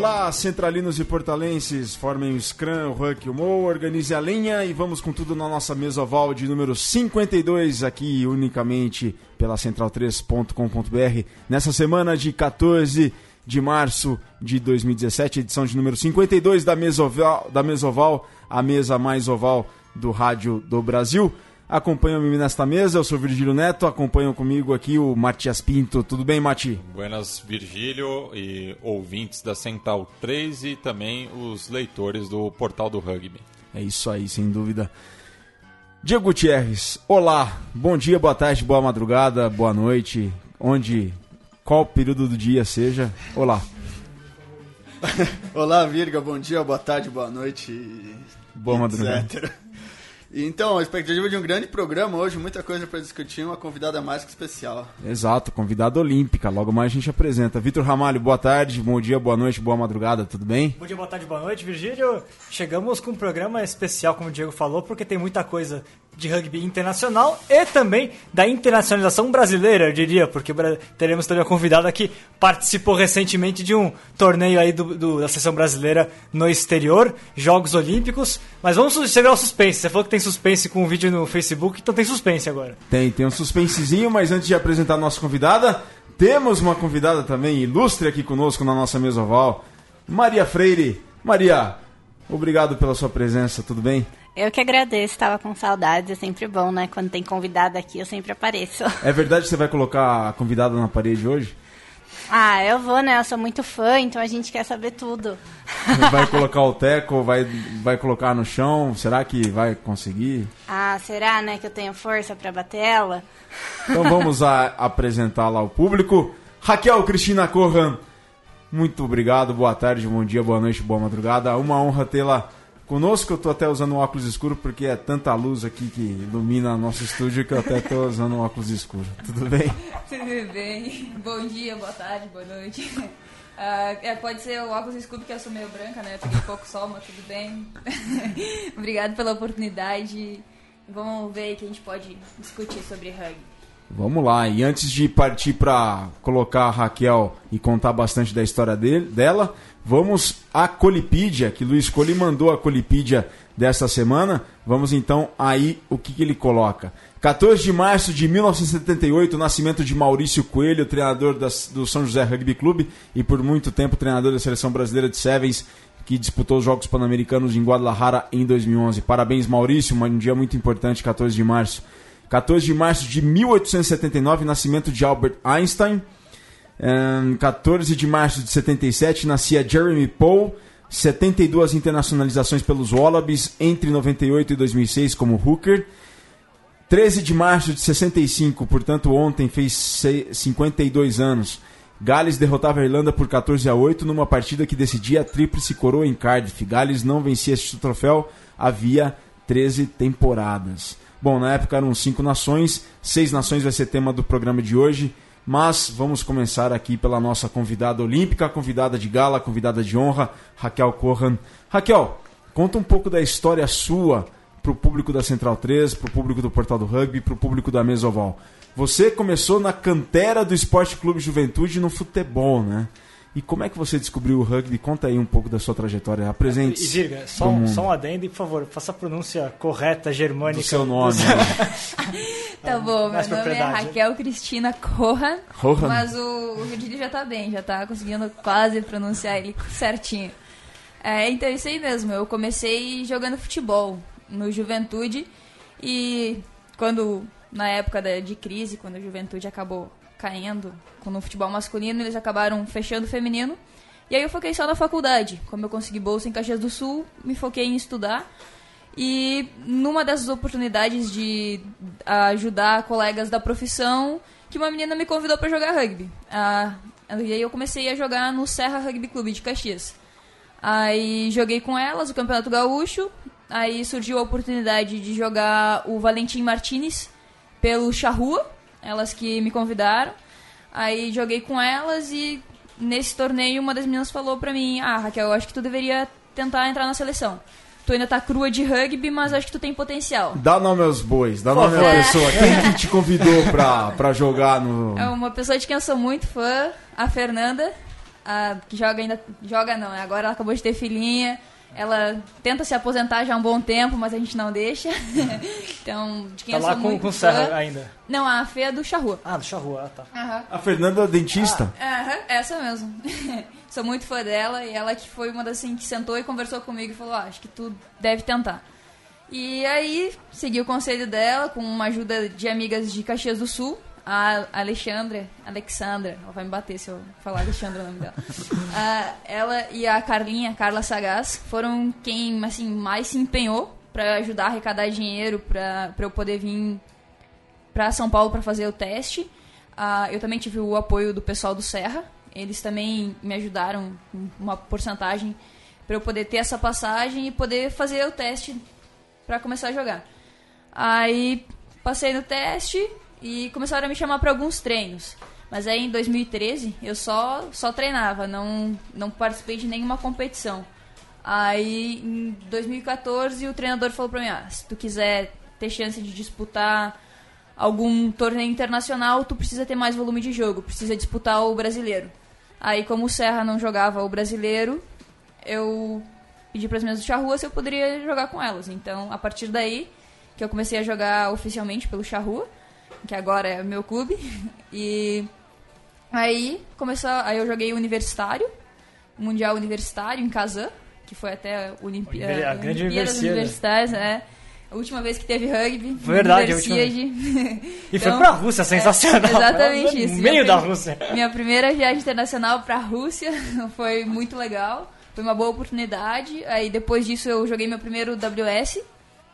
Olá, centralinos e portalenses, formem o Scrum, o Huck o Mo, organize a linha e vamos com tudo na nossa mesa oval de número 52, aqui unicamente pela central3.com.br, nessa semana de 14 de março de 2017, edição de número 52 da mesa oval, da mesa oval a mesa mais oval do rádio do Brasil. Acompanham-me nesta mesa, eu sou Virgílio Neto, acompanham comigo aqui o Matias Pinto. Tudo bem, Mati? Buenas, Virgílio e ouvintes da Central 3 e também os leitores do Portal do Rugby. É isso aí, sem dúvida. Diego Gutierrez, olá, bom dia, boa tarde, boa madrugada, boa noite, onde, qual período do dia seja, olá. olá, Virga, bom dia, boa tarde, boa noite, boa madrugada. Então, a expectativa de um grande programa hoje, muita coisa para discutir, uma convidada mais que especial. Exato, convidada olímpica. Logo mais a gente apresenta. Vitor Ramalho, boa tarde, bom dia, boa noite, boa madrugada, tudo bem? Bom dia, boa tarde, boa noite, Virgílio. Chegamos com um programa especial, como o Diego falou, porque tem muita coisa de rugby internacional e também da internacionalização brasileira, eu diria, porque teremos também a convidada que participou recentemente de um torneio aí do, do, da seleção brasileira no exterior, Jogos Olímpicos. Mas vamos segurar o suspense. Você falou que tem suspense com um vídeo no Facebook, então tem suspense agora. Tem, tem um suspensezinho, mas antes de apresentar a nossa convidada, temos uma convidada também ilustre aqui conosco na nossa mesa oval, Maria Freire. Maria, obrigado pela sua presença, tudo bem? Eu que agradeço, estava com saudades, é sempre bom, né? Quando tem convidada aqui, eu sempre apareço. É verdade que você vai colocar a convidada na parede hoje? Ah, eu vou, né? Eu sou muito fã, então a gente quer saber tudo. Vai colocar o teco, vai, vai colocar no chão? Será que vai conseguir? Ah, será, né? Que eu tenho força para bater ela? Então vamos apresentá-la ao público. Raquel Cristina Corran, muito obrigado, boa tarde, bom dia, boa noite, boa madrugada. Uma honra tê-la Conosco eu tô até usando um óculos escuro porque é tanta luz aqui que ilumina nosso estúdio que eu até tô usando um óculos escuro. Tudo bem? Tudo bem. Bom dia, boa tarde, boa noite. Uh, é, pode ser o óculos escuro porque eu sou meio branca, né? Eu peguei pouco sol, mas tudo bem. Obrigado pela oportunidade. Vamos ver o que a gente pode discutir sobre rugby. Vamos lá, e antes de partir para colocar a Raquel e contar bastante da história dele, dela, Vamos à Colipídia, que Luiz Coli mandou a Colipídia desta semana. Vamos então aí o que, que ele coloca. 14 de março de 1978, nascimento de Maurício Coelho, treinador das, do São José Rugby Clube e por muito tempo treinador da seleção brasileira de Sevens, que disputou os Jogos Pan-Americanos em Guadalajara em 2011. Parabéns, Maurício, um dia muito importante, 14 de março. 14 de março de 1879, nascimento de Albert Einstein. Um, 14 de março de 77 nascia Jeremy Poe, 72 internacionalizações pelos Wallabies entre 98 e 2006 como hooker. 13 de março de 65, portanto ontem fez 52 anos. Gales derrotava a Irlanda por 14 a 8 numa partida que decidia a tríplice coroa em Cardiff. Gales não vencia este troféu havia 13 temporadas. Bom, na época eram cinco nações, seis nações vai ser tema do programa de hoje. Mas vamos começar aqui pela nossa convidada olímpica, convidada de gala, convidada de honra, Raquel Corran. Raquel, conta um pouco da história sua para o público da Central 3, para o público do Portal do Rugby, para o público da Mesa Oval. Você começou na cantera do Esporte Clube Juventude no futebol, né? E como é que você descobriu o rugby? Conta aí um pouco da sua trajetória. Apresente. E Virga, só, um, só um adendo e, por favor, faça a pronúncia correta germânica. Do seu nome. tá bom, meu nome é Raquel Cristina Corran. Mas o, o Virgílio já tá bem, já tá conseguindo quase pronunciar ele certinho. É, então, isso aí mesmo. Eu comecei jogando futebol no Juventude e quando, na época de crise, quando a Juventude acabou caindo no futebol masculino, eles acabaram fechando o feminino. E aí eu foquei só na faculdade. Como eu consegui bolsa em Caxias do Sul, me foquei em estudar. E numa dessas oportunidades de ajudar colegas da profissão, que uma menina me convidou para jogar rugby. Ah, e aí eu comecei a jogar no Serra Rugby Clube de Caxias. Aí joguei com elas o Campeonato Gaúcho. Aí surgiu a oportunidade de jogar o Valentim Martinez pelo Charrua, elas que me convidaram. Aí joguei com elas e nesse torneio, uma das meninas falou pra mim: Ah, Raquel, eu acho que tu deveria tentar entrar na seleção. Tu ainda tá crua de rugby, mas acho que tu tem potencial. Dá nome aos bois, dá nome à pessoa. Quem que te convidou pra, pra jogar no. É uma pessoa de quem eu sou muito fã, a Fernanda, a, que joga ainda. Joga não, agora ela acabou de ter filhinha. Ela tenta se aposentar já há um bom tempo, mas a gente não deixa. então, de quem tá eu lá sou com, muito com fã. Serra ainda. Não, a Fê é do Charrua. Ah, do Charrua, ah, tá. Aham. A Fernanda dentista. Aham, essa mesmo. Sou muito fã dela e ela que foi uma das assim, que sentou e conversou comigo e falou: ah, acho que tu deve tentar. E aí, segui o conselho dela com uma ajuda de amigas de Caxias do Sul, a Alexandra, Alexandra, ela vai me bater se eu falar Alexandra o nome dela. Ah, ela e a Carlinha, Carla Sagaz, foram quem assim mais se empenhou para ajudar a arrecadar dinheiro para eu poder vir para São Paulo para fazer o teste. Ah, eu também tive o apoio do pessoal do Serra. Eles também me ajudaram uma porcentagem para eu poder ter essa passagem e poder fazer o teste para começar a jogar. Aí passei no teste e começaram a me chamar para alguns treinos. Mas aí em 2013 eu só só treinava, não não participei de nenhuma competição. Aí em 2014 o treinador falou para mim: ah, se tu quiser ter chance de disputar algum torneio internacional, tu precisa ter mais volume de jogo, precisa disputar o brasileiro. Aí, como o Serra não jogava o brasileiro, eu pedi para as minhas do Charrua se eu poderia jogar com elas. Então, a partir daí, que eu comecei a jogar oficialmente pelo Charrua, que agora é meu clube. E aí, começou, aí eu joguei universitário, Mundial Universitário em Kazan, que foi até Olimpí a grande Olimpíadas universidade. Universitárias, é. A última vez que teve rugby. Verdade, a última. E foi Então, pra Rússia, sensacional. é, exatamente No isso. meio Minha da Rússia. Minha primeira viagem internacional pra Rússia foi muito legal. Foi uma boa oportunidade. Aí depois disso eu joguei meu primeiro WS,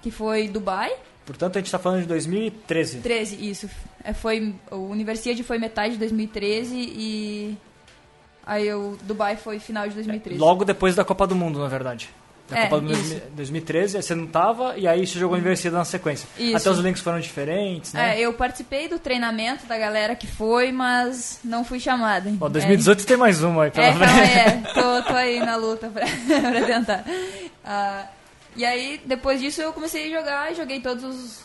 que foi Dubai. Portanto, a gente tá falando de 2013. 13, isso. É, foi, o Universiade foi metade de 2013 e. Aí o Dubai foi final de 2013. Logo depois da Copa do Mundo, na verdade. Da É, Copa do Mundo isso. 2013, aí você não tava, e aí você jogou a Universidade na sequência. Isso. Até os links foram diferentes, né? É, eu participei do treinamento da galera que foi, mas não fui chamada. Ó, 2018 tem mais uma aí pela É, calma é. Tô, tô aí na luta pra, pra tentar. Ah, e aí, depois disso, eu comecei a jogar e joguei todos os,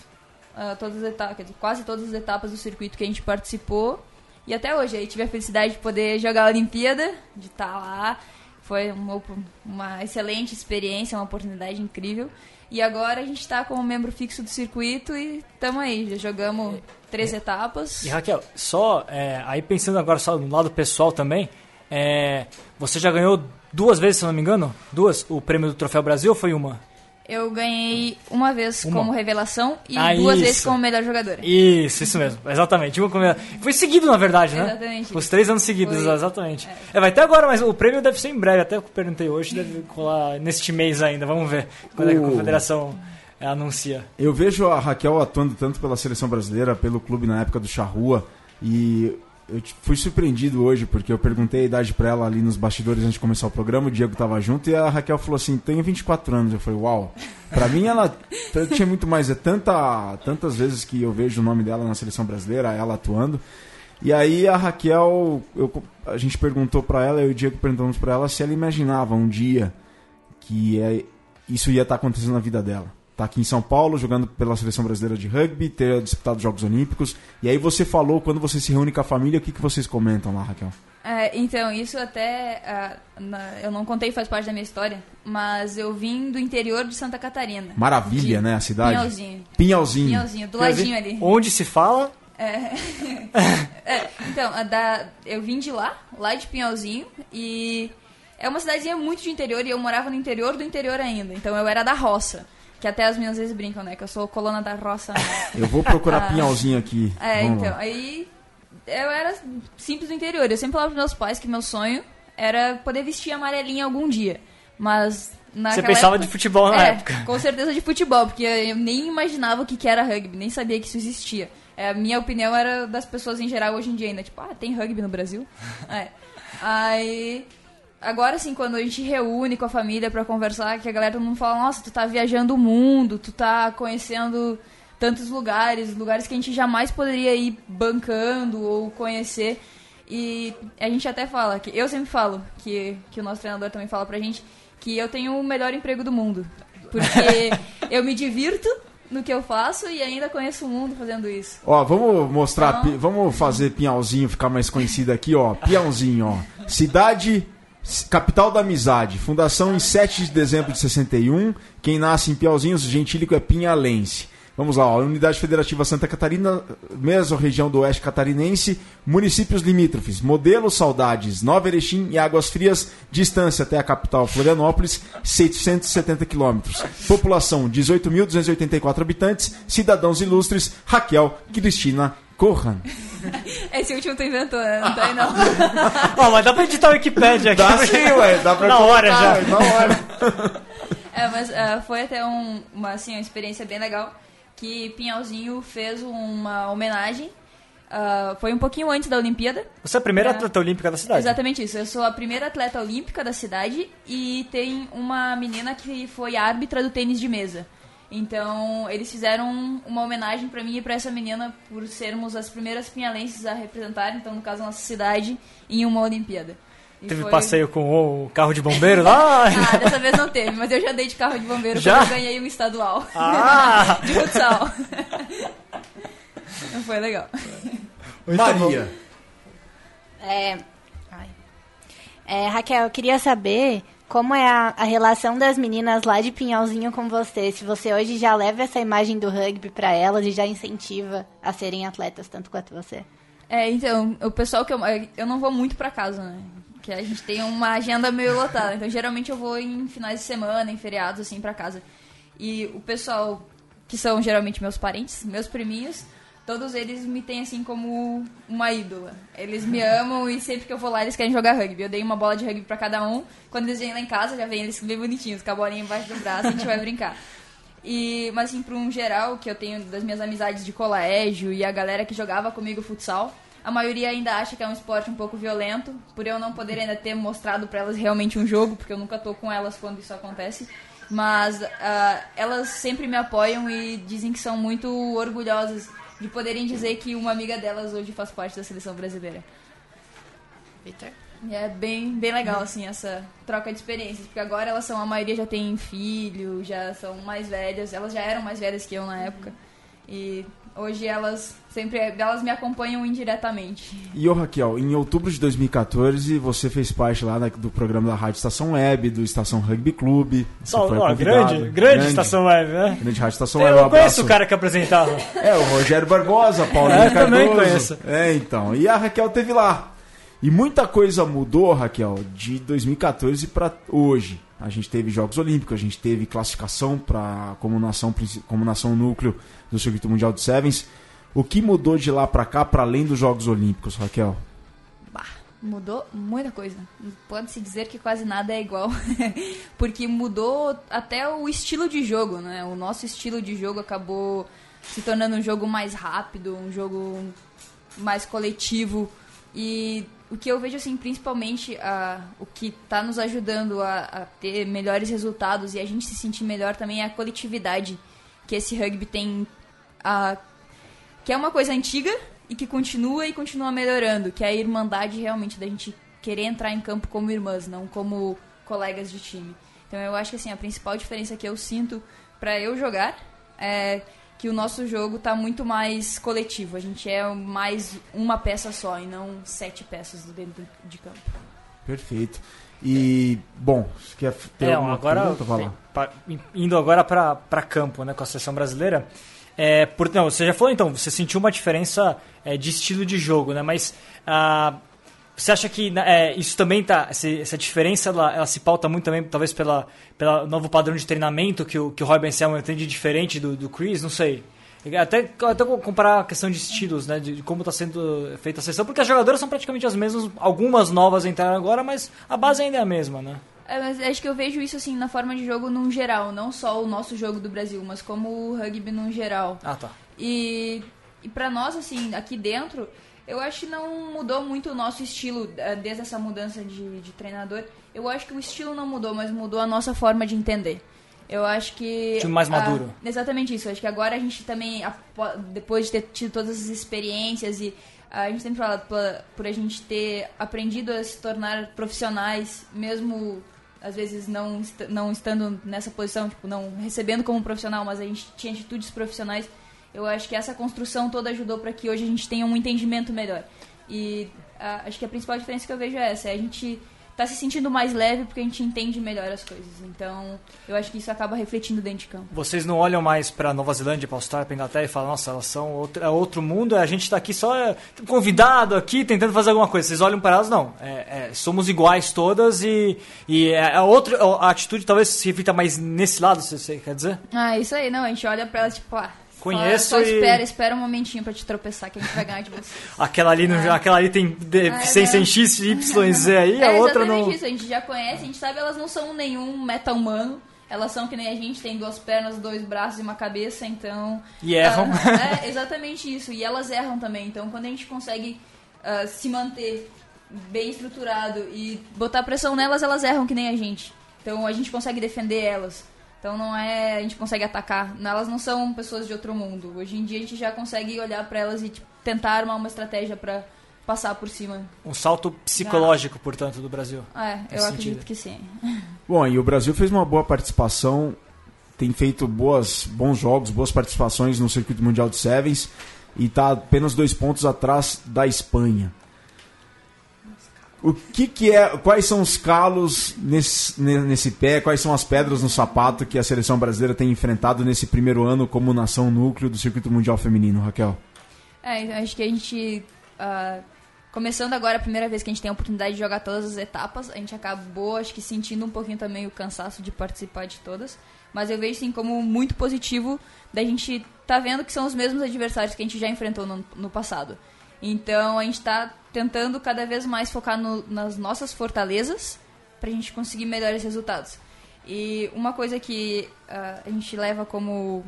ah, todas as etapas, quase todas as etapas do circuito que a gente participou. E até hoje, aí tive a felicidade de poder jogar a Olimpíada, de estar lá. Foi uma, uma excelente experiência, uma oportunidade incrível. E agora a gente está como membro fixo do circuito e estamos aí, já jogamos três etapas. E Raquel, só é, aí pensando agora só no lado pessoal também, é, você já ganhou duas vezes, se não me engano? Duas? O prêmio do Troféu Brasil ou foi uma? Eu ganhei uma vez Uma. como revelação e Ah, duas isso. vezes como melhor jogadora. Isso, isso mesmo, exatamente. Uma com- Foi seguido, na verdade, né? Exatamente. Os três anos seguidos, Foi. exatamente. É. vai ter agora, mas o prêmio deve ser em breve. Até eu perguntei hoje, deve rolar neste mês ainda. Vamos ver quando é que a O- confederação é, anuncia. Eu vejo a Raquel atuando tanto pela seleção brasileira, pelo clube na época do Charrua, e eu fui surpreendido hoje, porque eu perguntei a idade pra ela ali nos bastidores antes de começar o programa, o Diego tava junto, e a Raquel falou assim, tenho 24 anos. Eu falei, uau. Pra mim ela tinha muito mais, é tanta, tantas vezes que eu vejo o nome dela na seleção brasileira, ela atuando. E aí a Raquel, eu- a gente perguntou pra ela, eu e o Diego perguntamos pra ela se ela imaginava um dia que é, isso ia estar acontecendo na vida dela. Tá aqui em São Paulo, jogando pela seleção brasileira de rugby, ter disputado os Jogos Olímpicos. E aí você falou, quando você se reúne com a família, o que, que vocês comentam lá, Raquel? É, então, isso até. ah, na- eu não contei, faz parte da minha história, mas eu vim do interior de Santa Catarina. Maravilha, De né, a cidade? Pinhalzinho. Pinhalzinho. Pinhalzinho, do ladinho ali. Onde se fala, É, então, a da, eu vim de lá, lá de Pinhalzinho, e é uma cidadezinha muito de interior, e eu morava no interior do interior ainda. Então eu era da roça. Que até as minhas vezes brincam, né? Que eu sou colona da roça. né? Eu vou procurar Ah. Pinhalzinho aqui. É, Vamos então, lá. aí eu era simples do interior. Eu sempre falava pros meus pais que meu sonho era poder vestir amarelinha algum dia. Mas naquela você pensava época- de futebol na é, época. Com certeza de futebol, porque eu nem imaginava o que que era rugby, nem sabia que isso existia. É, a minha opinião era das pessoas em geral hoje em dia ainda, tipo, ah, tem rugby no Brasil? é. Aí, agora sim, quando a gente reúne com a família pra conversar, que a galera todo mundo fala, nossa, tu tá viajando o mundo, tu tá conhecendo tantos lugares, lugares que a gente jamais poderia ir bancando ou conhecer. E a gente até fala, que eu sempre falo, que, que o nosso treinador também fala pra gente, que eu tenho o melhor emprego do mundo. Porque eu me divirto no que eu faço e ainda conheço o mundo fazendo isso. Ó, vamos mostrar, então... vamos fazer Pinhalzinho ficar mais conhecido aqui, ó. Pinhalzinho, ó. Cidade Capital da Amizade, fundação em 7 de dezembro de 61. Quem nasce em Piauzinhos, gentílico é Pinhalense. Vamos lá, ó, Unidade Federativa Santa Catarina, mesma região do oeste catarinense, municípios limítrofes, Modelo Saudades, Nova Erechim e Águas Frias, distância até a capital Florianópolis, 670 quilômetros. População, 18.284 habitantes, cidadãos ilustres, Raquel Cristina Corran. Esse último tu inventou, né? Não tá aí não. Ó, mas dá pra editar o Wikipedia aqui. Dá sim, ué. Dá pra Na hora já. Na hora. É, mas uh, foi até um, uma, assim, uma experiência bem legal que Pinhalzinho fez uma homenagem. Uh, foi um pouquinho antes da Olimpíada. Você é a primeira atleta olímpica da cidade? Exatamente isso. Eu sou a primeira atleta olímpica da cidade e tem uma menina que foi árbitra do tênis de mesa. Então, eles fizeram uma homenagem para mim e para essa menina por sermos as primeiras pinhalenses a representar, então, no caso, a nossa cidade em uma Olimpíada. E teve foi... passeio com o carro de bombeiro lá? ah, dessa vez não teve, mas eu já dei de carro de bombeiro já? quando eu ganhei um estadual. Ah! de futsal. foi legal. Maria. É... é... Raquel, eu queria saber como é a, a, relação das meninas lá de Pinhalzinho com você? Se você hoje já leva essa imagem do rugby para elas e já incentiva a serem atletas tanto quanto você? É, então, o pessoal que eu, eu não vou muito para casa, né? Que a gente tem uma agenda meio lotada. Então, geralmente eu vou em finais de semana, em feriados, assim, para casa. E o pessoal, que são geralmente meus parentes, meus priminhos, todos eles me têm, assim, como uma ídola. Eles me amam e sempre que eu vou lá, eles querem jogar rugby. Eu dei uma bola de rugby para cada um. Quando eles vêm lá em casa, já vem eles bem bonitinhos, com a bolinha embaixo do braço, a gente vai brincar. E, mas assim, para um geral que eu tenho das minhas amizades de colégio e a galera que jogava comigo futsal, a maioria ainda acha que é um esporte um pouco violento, por eu não poder ainda ter mostrado para elas realmente um jogo, porque eu nunca tô com elas quando isso acontece. Mas uh, elas sempre me apoiam e dizem que são muito orgulhosas de poderem dizer que uma amiga delas hoje faz parte da seleção brasileira. Victor? É bem, bem legal, assim, essa troca de experiências, porque agora elas são, a maioria já tem filho, já são mais velhas, elas já eram mais velhas que eu na época. E Hoje elas sempre elas me acompanham indiretamente. E ô Raquel, em outubro de 2014 você fez parte lá do programa da Rádio Estação Web, do Estação Rugby Clube. Só, ó, grande, grande, grande, Estação Web, né? Grande Rádio Estação eu Web. Eu conheço o cara que apresentava. É, o Rogério Barbosa, Paulinho é, Cardoso. também conheço. É, então. E a Raquel teve lá. E muita coisa mudou, Raquel, de 2014 para hoje. A gente teve Jogos Olímpicos, a gente teve classificação para como nação, como nação núcleo do Circuito Mundial de Sevens. O que mudou de lá para cá, para além dos Jogos Olímpicos, Raquel? Bah, mudou muita coisa. Pode-se dizer que quase nada é igual. Porque mudou até o estilo de jogo, né? O nosso estilo de jogo acabou se tornando um jogo mais rápido, um jogo mais coletivo. E o que eu vejo, assim, principalmente a, o que está nos ajudando a, a, ter melhores resultados e a gente se sentir melhor também é a coletividade que esse rugby tem. A, que é uma coisa antiga e que continua e continua melhorando, que é a irmandade realmente da gente querer entrar em campo como irmãs, não como colegas de time. Então eu acho que assim, a principal diferença que eu sinto para eu jogar é que o nosso jogo está muito mais coletivo. A gente é mais uma peça só e não sete peças dentro de campo. Perfeito. E, bom, você quer ter é, alguma agora, pergunta? Indo agora para campo, né, com a seleção brasileira. É, por, não, você já falou, então, você sentiu uma diferença é, de estilo de jogo, né? Mas ah, você acha que né, é, isso também tá. Essa, diferença ela, ela, se pauta muito também, talvez, pela, pelo novo padrão de treinamento que o, que o Roy Selman tem de diferente do, do Chris? Não sei. Até, até comparar a questão de estilos, né? De, de como está sendo feita a sessão, porque as jogadoras são praticamente as mesmas, algumas novas entraram agora, mas a base ainda é a mesma, né? É, mas acho que eu vejo isso assim na forma de jogo num geral, não só o nosso jogo do Brasil, mas como o rugby num geral. Ah, tá. E, e para nós, assim, aqui dentro, eu acho que não mudou muito o nosso estilo eh, desde essa mudança de, de treinador. Eu acho que o estilo não mudou, mas mudou a nossa forma de entender. Eu acho que. Time mais maduro. Exatamente isso. Eu acho que agora a gente também, depois de ter tido todas as experiências e A gente sempre fala por, por a gente ter aprendido a se tornar profissionais, mesmo às vezes não, não estando nessa posição, tipo, não recebendo como profissional, mas a gente tinha atitudes profissionais. Eu acho que essa construção toda ajudou para que hoje a gente tenha um entendimento melhor. E a, acho que a principal diferença que eu vejo é essa, é a gente tá se sentindo mais leve porque a gente entende melhor as coisas. Então, eu acho que isso acaba refletindo dentro de campo. Vocês não olham mais para Nova Zelândia, para Austrália, para Inglaterra e falam, nossa, elas são outro, é outro mundo, a gente está aqui só é, convidado aqui, tentando fazer alguma coisa. Vocês olham para elas, não. É, é, somos iguais todas e, e é, a outra a atitude talvez se reflita mais nesse lado, se você quer dizer? Ah, isso aí, não. A gente olha para elas tipo, ah, Conheço só, só e... espera, espera um momentinho pra te tropeçar que a gente vai ganhar de você. aquela, ali, é. aquela ali tem deficiência em X, Y, Z aí, é, a outra não... isso, a gente já conhece, a gente sabe elas não são nenhum meta-humano. Elas são que nem a gente, tem duas pernas, dois braços e uma cabeça, então... E erram. Uh, é exatamente isso, e elas erram também. Então, quando a gente consegue uh, se manter bem estruturado e botar pressão nelas, elas erram que nem a gente. Então, a gente consegue defender elas. Então não é a gente consegue atacar. Elas não são pessoas de outro mundo. Hoje em dia a gente já consegue olhar para elas e tipo, tentar armar uma estratégia para passar por cima. Um salto psicológico, ah. portanto, do Brasil. É, eu acredito sentido. que sim. Bom, e o Brasil fez uma boa participação, tem feito boas, bons jogos, boas participações no circuito mundial de sevens e está apenas dois pontos atrás da Espanha. O que, que é. Quais são os calos nesse, nesse pé? Quais são as pedras no sapato que a seleção brasileira tem enfrentado nesse primeiro ano como nação núcleo do circuito mundial feminino, Raquel? É, acho que a gente. Uh, começando agora, a primeira vez que a gente tem a oportunidade de jogar todas as etapas, a gente acabou, acho que, sentindo um pouquinho também o cansaço de participar de todas. Mas eu vejo sim como muito positivo da gente tá vendo que são os mesmos adversários que a gente já enfrentou no, no passado. Então a gente está tentando cada vez mais focar no, nas nossas fortalezas para a gente conseguir melhores resultados. E uma coisa que uh, a gente leva como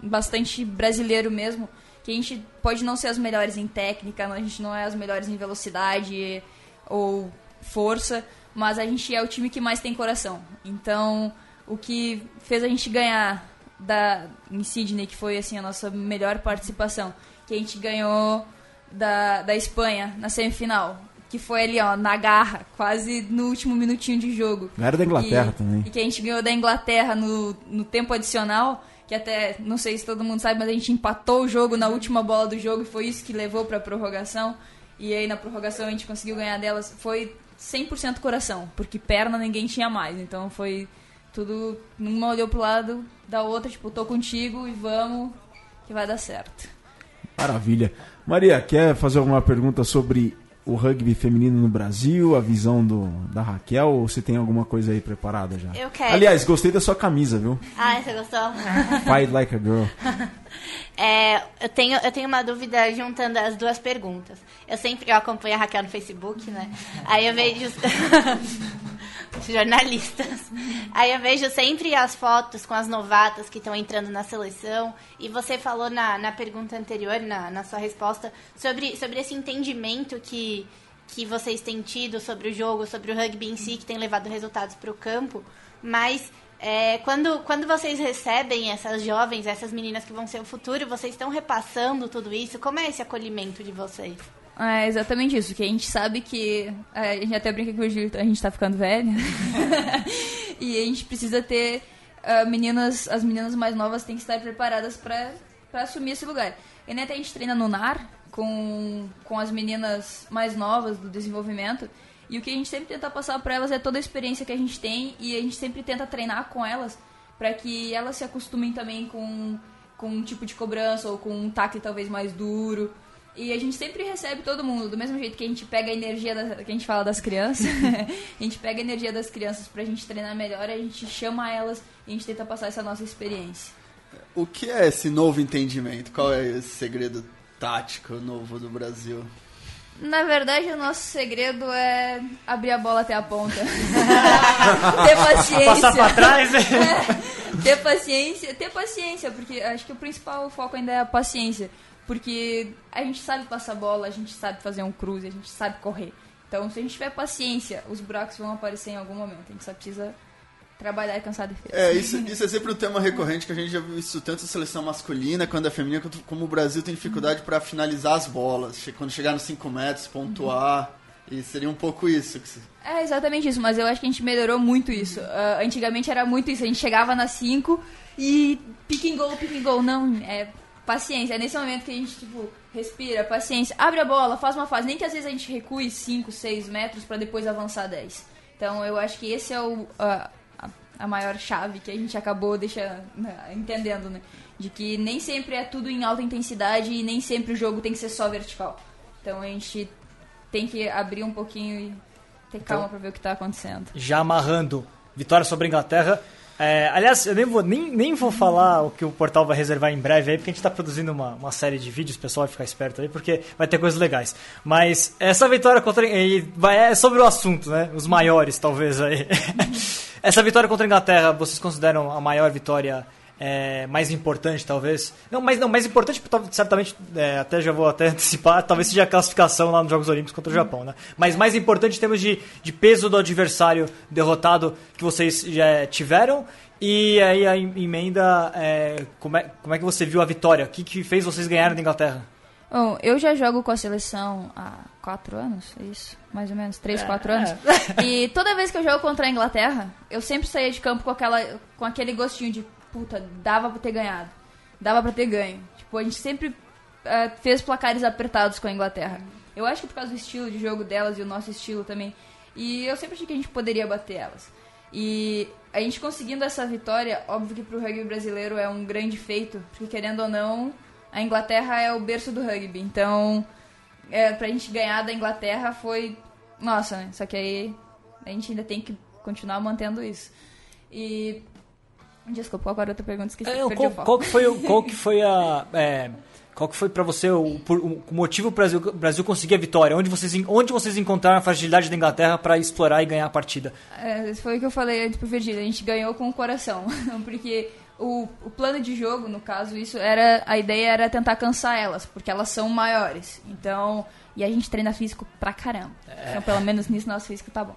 bastante brasileiro mesmo, que a gente pode não ser as melhores em técnica, a gente não é as melhores em velocidade ou força, mas a gente é o time que mais tem coração. Então, o que fez a gente ganhar da em Sydney, que foi assim a nossa melhor participação, que a gente ganhou da, da Espanha na semifinal. Que foi ali, ó, na garra, quase no último minutinho de jogo. Era da Inglaterra e, também. E que a gente ganhou da Inglaterra no, no tempo adicional, que até, não sei se todo mundo sabe, mas a gente empatou o jogo na última bola do jogo e foi isso que levou pra prorrogação. E aí na prorrogação a gente conseguiu ganhar delas. Foi 100% coração, porque perna ninguém tinha mais. Então foi tudo. Uma olhou pro lado da outra, tipo, tô contigo e vamos, que vai dar certo. Maravilha. Maria, quer fazer alguma pergunta sobre o rugby feminino no Brasil, a visão do, da Raquel, ou você tem alguma coisa aí preparada já? Eu quero. Aliás, gostei da sua camisa, viu? Ah, você gostou? Fight like a girl. É, eu, tenho, eu tenho uma dúvida juntando as duas perguntas. Eu sempre eu acompanho a Raquel no Facebook, né? Aí eu vejo. Jornalistas. Aí eu vejo sempre as fotos com as novatas que estão entrando na seleção. E você falou na, na pergunta anterior, na, na sua resposta, sobre, sobre esse entendimento que, que vocês têm tido sobre o jogo, sobre o rugby em si, que tem levado resultados para o campo. Mas é, quando, quando vocês recebem essas jovens, essas meninas que vão ser o futuro, vocês estão repassando tudo isso? Como é esse acolhimento de vocês? É exatamente isso, que a gente sabe que. É, a gente até brinca que hoje a gente tá ficando velho. e a gente precisa ter. Uh, meninas, as meninas mais novas têm que estar preparadas para assumir esse lugar. E nem até a gente treina no NAR com, com as meninas mais novas do desenvolvimento. E o que a gente sempre tenta passar para elas é toda a experiência que a gente tem e a gente sempre tenta treinar com elas para que elas se acostumem também com, com um tipo de cobrança ou com um tacle talvez mais duro e a gente sempre recebe todo mundo, do mesmo jeito que a gente pega a energia da, que a gente fala das crianças, a gente pega a energia das crianças pra gente treinar melhor, a gente chama elas e a gente tenta passar essa nossa experiência. O que é esse novo entendimento? Qual é esse segredo tático novo do Brasil? Na verdade, o nosso segredo é abrir a bola até a ponta. ter paciência. Passar pra trás, né? É, ter paciência, ter paciência, porque acho que o principal foco ainda é a paciência. Porque a gente sabe passar bola, a gente sabe fazer um cruze, a gente sabe correr. Então, se a gente tiver paciência, os buracos vão aparecer em algum momento. A gente só precisa trabalhar e cansar a defesa. É, isso, isso é sempre um tema recorrente que a gente já viu isso tanto na seleção masculina quanto a feminina, quanto como o Brasil tem dificuldade para finalizar as bolas. Quando chegar nos 5 metros, pontuar. E seria um pouco isso. Que... É exatamente isso, mas eu acho que a gente melhorou muito isso. Uh, antigamente era muito isso, a gente chegava nas 5 e pick and go, pick and go. Não, é paciência. É nesse momento que a gente, tipo, respira, paciência, abre a bola, faz uma fase. Nem que às vezes a gente recue 5, 6 metros para depois avançar 10. Então eu acho que esse é o, a, a maior chave que a gente acabou deixando, né, entendendo, né? De que nem sempre é tudo em alta intensidade e nem sempre o jogo tem que ser só vertical. Então a gente tem que abrir um pouquinho e ter calma então, para ver o que está acontecendo. Já amarrando vitória sobre a Inglaterra. É, aliás, eu nem vou, nem, nem vou falar o que o portal vai reservar em breve aí, porque a gente está produzindo uma, uma série de vídeos, pessoal vai ficar esperto aí, porque vai ter coisas legais. Mas essa vitória contra. É sobre o assunto, né? Os maiores, talvez aí. essa vitória contra a Inglaterra, vocês consideram a maior vitória é, mais importante, talvez. Não, mas não, mais importante, certamente, é, até já vou até antecipar, talvez seja a classificação lá nos Jogos Olímpicos contra o Japão, né? Mas mais importante em termos de, de peso do adversário derrotado que vocês já tiveram. E aí a emenda, é, como, é, como é que você viu a vitória? O que, que fez vocês ganharem da Inglaterra? Bom, eu já jogo com a seleção há quatro anos, é isso? Mais ou menos, três, é, quatro anos. É. E toda vez que eu jogo contra a Inglaterra, eu sempre saía de campo com, aquela, com aquele gostinho de puta, dava pra ter ganhado. Dava pra ter ganho. Tipo, a gente sempre uh, fez placares apertados com a Inglaterra. Eu acho que por causa do estilo de jogo delas e o nosso estilo também. E eu sempre achei que a gente poderia bater elas. E a gente conseguindo essa vitória, óbvio que pro rugby brasileiro é um grande feito, porque querendo ou não, a Inglaterra é o berço do rugby. Então, é, pra gente ganhar da Inglaterra foi. Nossa, né? Só que aí a gente ainda tem que continuar mantendo isso. E Desculpa, agora outra pergunta esqueci. É, qual, qual, que foi, qual que foi a. É, qual que foi para você o, o, motivo para o Brasil conseguir a vitória? Onde vocês, onde vocês encontraram a fragilidade da Inglaterra para explorar e ganhar a partida? É, foi o que eu falei antes pro Virgílio, a gente ganhou com o coração. Porque o, o plano de jogo, no caso, isso era. A ideia era tentar cansar elas, porque elas são maiores. Então. E a gente treina físico pra caramba. É. Então, pelo menos nisso, nosso físico tá bom.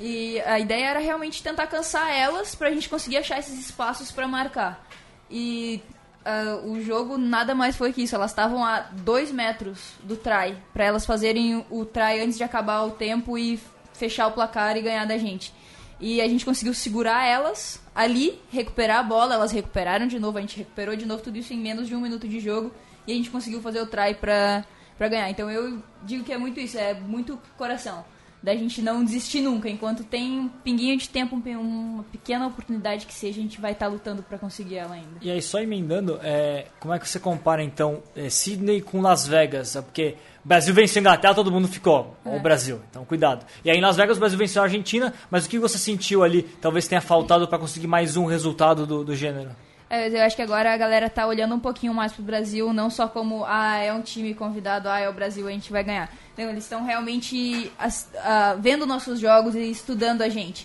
E a ideia era realmente tentar cansar elas pra gente conseguir achar esses espaços para marcar. E uh, o jogo nada mais foi que isso. Elas estavam a dois metros do try, para elas fazerem o try antes de acabar o tempo e fechar o placar e ganhar da gente. E a gente conseguiu segurar elas ali, recuperar a bola, elas recuperaram de novo, a gente recuperou de novo tudo isso em menos de um minuto de jogo e a gente conseguiu fazer o try pra, pra ganhar. Então eu digo que é muito isso, é muito coração da gente não desistir nunca. Enquanto tem um pinguinho de tempo, uma pequena oportunidade que seja, a gente vai estar tá lutando para conseguir ela ainda. E aí, só emendando, é, como é que você compara então é, Sydney com Las Vegas? É porque o Brasil venceu a Inglaterra, todo mundo ficou. É. O Brasil, então cuidado. E aí em Las Vegas o Brasil venceu a Argentina, mas o que você sentiu ali talvez tenha faltado para conseguir mais um resultado do, do gênero? É, eu acho que agora a galera tá olhando um pouquinho mais pro Brasil, não só como, ah, é um time convidado, ah, é o Brasil, a gente vai ganhar. Então, eles estão realmente uh, vendo nossos jogos e estudando a gente.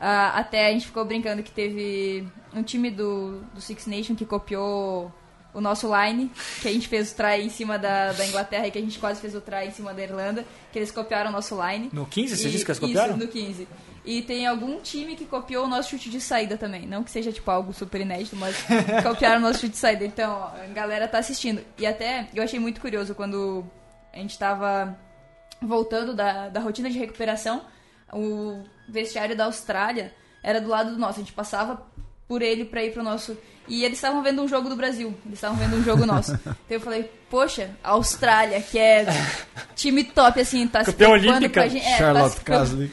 Uh, até a gente ficou brincando que teve um time do, do Six Nation que copiou o nosso line, que a gente fez o try em cima da, da Inglaterra e que a gente quase fez o try em cima da Irlanda, que eles copiaram o nosso line. No 15, você e, disse que eles copiaram? Isso, no 15. E tem algum time que copiou o nosso chute de saída também. Não que seja, tipo, algo super inédito, mas copiaram o nosso chute de saída. Então, ó, a galera tá assistindo. E até, eu achei muito curioso quando a gente tava voltando da, da rotina de recuperação, o vestiário da Austrália era do lado do nosso. A gente passava por ele para ir pro nosso. E eles estavam vendo um jogo do Brasil. Eles estavam vendo um jogo nosso. então eu falei, poxa, a Austrália, que é time top, assim, tá se preocupando Olímpica. com a gente. É, Charlotte tá Casley,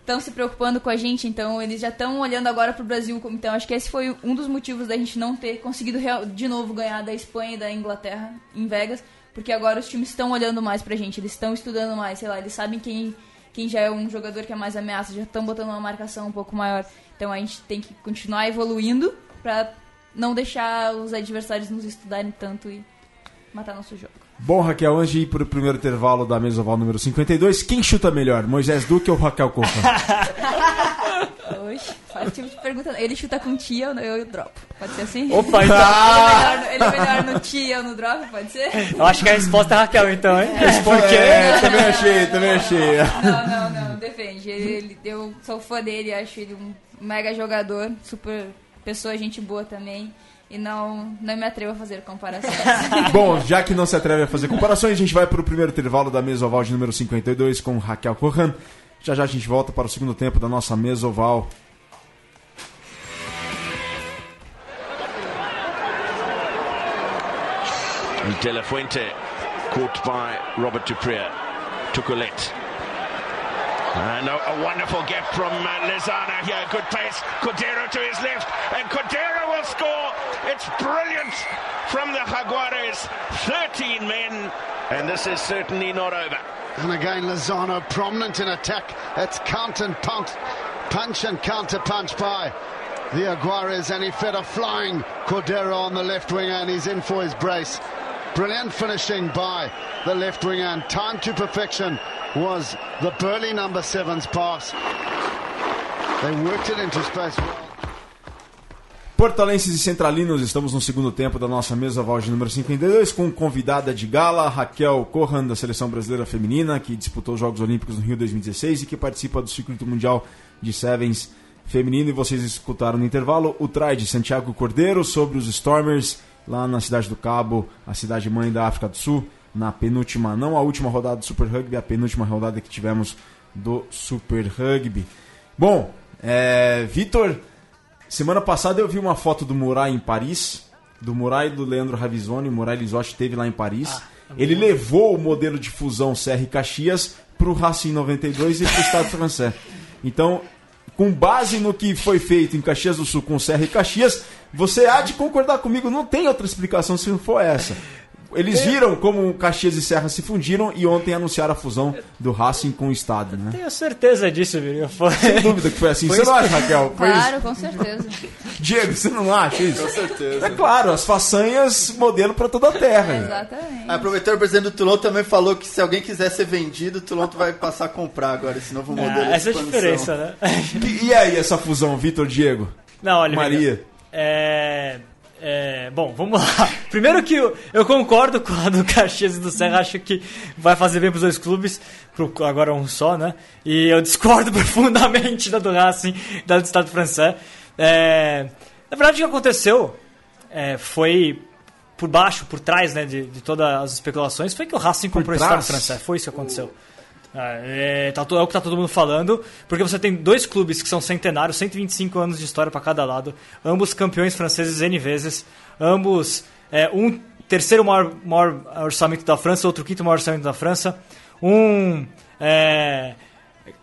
Estão se preocupando com a gente, então eles já estão olhando agora pro Brasil. Então acho que esse foi um dos motivos da gente não ter conseguido de novo ganhar da Espanha e da Inglaterra em Vegas. Porque agora os times estão olhando mais pra gente, eles estão estudando mais, sei lá, eles sabem quem, quem já é um jogador que é mais ameaça, já estão botando uma marcação um pouco maior. Então a gente tem que continuar evoluindo pra não deixar os adversários nos estudarem tanto e matar nosso jogo. Bom, Raquel, antes de ir para o primeiro intervalo da mesa oval número 52, quem chuta melhor, Moisés Duque ou Raquel Coca? Oxe, faz tipo de pergunta. Ele chuta com tia, eu, eu dropo. Pode ser assim? Opa, então. Ele, é melhor, ele é melhor no tia ou no drop, pode ser? Eu acho que a resposta é Raquel, então, hein? É, é, também achei, também achei. Não, não, não. defende. Ele, eu sou fã dele, acho ele um mega jogador, super pessoa, gente boa também. E não, não me atrevo a fazer comparações. Bom, já que não se atreve a fazer comparações, a gente vai para o primeiro intervalo da mesa oval de número 52 com Raquel Corran. Já já a gente volta para o segundo tempo da nossa mesa oval. De La Fuente, caught by Robert Dupria, took a let. And a, a, wonderful gift from uh, Lizana here. Good pace. Cordero to his left. And Cordero will score. It's brilliant from the Jaguares. 13 men. And this is certainly not over. And again, Lozano prominent in attack. It's count and punch, punch and counter punch by the Aguares. And he fed a flying Cordero on the left wing and he's in for his brace. Brilliant finishing by the left wing and time to perfection was the Burley number seven's pass. They worked it into space Portalenses e centralinos, estamos no segundo tempo da nossa mesa oval de número 52 com convidada de gala Raquel Corran da Seleção Brasileira Feminina, que disputou os Jogos Olímpicos no Rio 2016 e que participa do circuito mundial de Sevens feminino. E vocês escutaram no intervalo o try de Santiago Cordeiro sobre os Stormers lá na Cidade do Cabo, a cidade mãe da África do Sul na penúltima, não a última rodada do Super Rugby, a penúltima rodada que tivemos do Super Rugby. Bom, é, Vitor, semana passada eu vi uma foto do Murai em Paris, do Murai e do Leandro Ravizoni, o Murai Lisotti esteve lá em Paris. Ah, Ele levou o modelo de fusão Serra e Caxias para o Racing 92 e para o Estado francês. Então, com base no que foi feito em Caxias do Sul com Serra e Caxias, você há de concordar comigo, não tem outra explicação se não for essa. Eles viram como Caxias e Serra se fundiram e ontem anunciaram a fusão do Racing com o Estado, né? Tenho certeza disso, Virinho. Foi... Sem dúvida que foi assim. Foi você não acha, Raquel? Foi claro, isso? com certeza. Diego, você não acha isso? Com certeza. É claro, as façanhas modelo para toda a terra. Exatamente. Aproveitando, o presidente do Toulon também falou que se alguém quiser ser vendido, o Toulon vai passar a comprar agora esse novo modelo. Ah, essa é a diferença, né? E, e aí, essa fusão, Vitor Diego? Não, olha, Maria. É... É, bom, vamos lá. Primeiro que eu, eu, concordo com a do Caxias e do Serra, acho que vai fazer bem para os dois clubes, pro, agora um só, né? E eu discordo profundamente da do Racing da do Estado francês. É, na verdade, o que aconteceu é, foi por baixo, por trás né, de, de, todas as especulações, foi que o Racing comprou o Estado francês. Foi isso que aconteceu. É, tá, é o que tá todo mundo falando, porque você tem dois clubes que são centenários, 125 anos de história para cada lado, ambos campeões franceses N vezes, ambos é, um terceiro maior, maior orçamento da França, outro quinto maior orçamento da França, um é,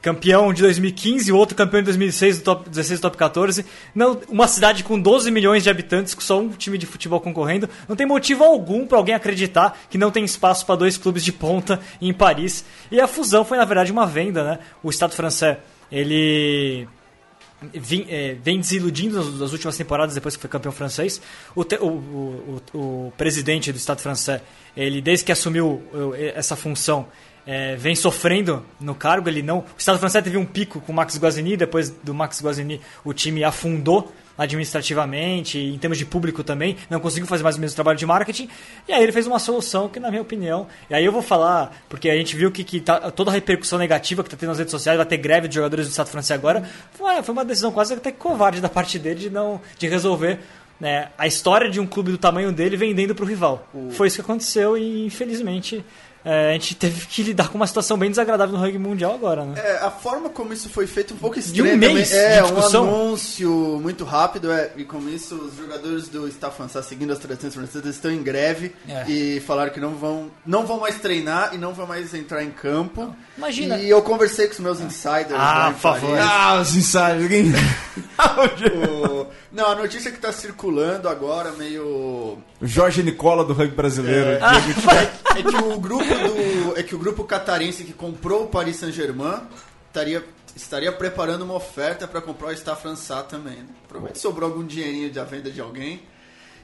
campeão de 2015, o outro campeão de 2016 do top 16 do top 14. Não, uma cidade com 12 milhões de habitantes, com só um time de futebol concorrendo. Não tem motivo algum para alguém acreditar que não tem espaço para dois clubes de ponta em Paris. E a fusão foi na verdade uma venda, né? O Estado francês, ele Vem, é, vem, desiludindo nas últimas temporadas depois que foi campeão francês. O, te, o, o, o, presidente do Estado francês, ele desde que assumiu essa função, é, vem sofrendo no cargo. Ele não, o Estado francês teve um pico com o Max Guazzini, depois do Max Guazzini o time afundou administrativamente, em termos de público também, não conseguiu fazer mais ou menos o trabalho de marketing, e aí ele fez uma solução que, na minha opinião, e aí eu vou falar, porque a gente viu que, que tá, toda a repercussão negativa que está tendo nas redes sociais, vai ter greve de jogadores do Estado francês agora, foi, foi uma decisão quase até covarde da parte dele de não de resolver né, a história de um clube do tamanho dele vendendo para o rival. Foi isso que aconteceu e, infelizmente, é, a gente teve que lidar com uma situação bem desagradável no rugby mundial agora, né? É, a forma como isso foi feito um pouco estranha. De um mês também. É, um anúncio muito rápido, é, e com isso os jogadores do Staff francês, seguindo as tradições francesas, estão em greve é. e falaram que não vão, não vão mais treinar e não vão mais entrar em campo. Imagina. E eu conversei com os meus insiders. Ah, por favor. Ah, os insiders. o... Não, a notícia que está circulando agora, meio. Jorge Nicola do rugby brasileiro. É, ah, é, que o grupo do. É que o grupo catarense que comprou o Paris Saint-Germain estaria, estaria preparando uma oferta para comprar o Stade Français também. Né? Provavelmente sobrou algum dinheirinho da venda de alguém.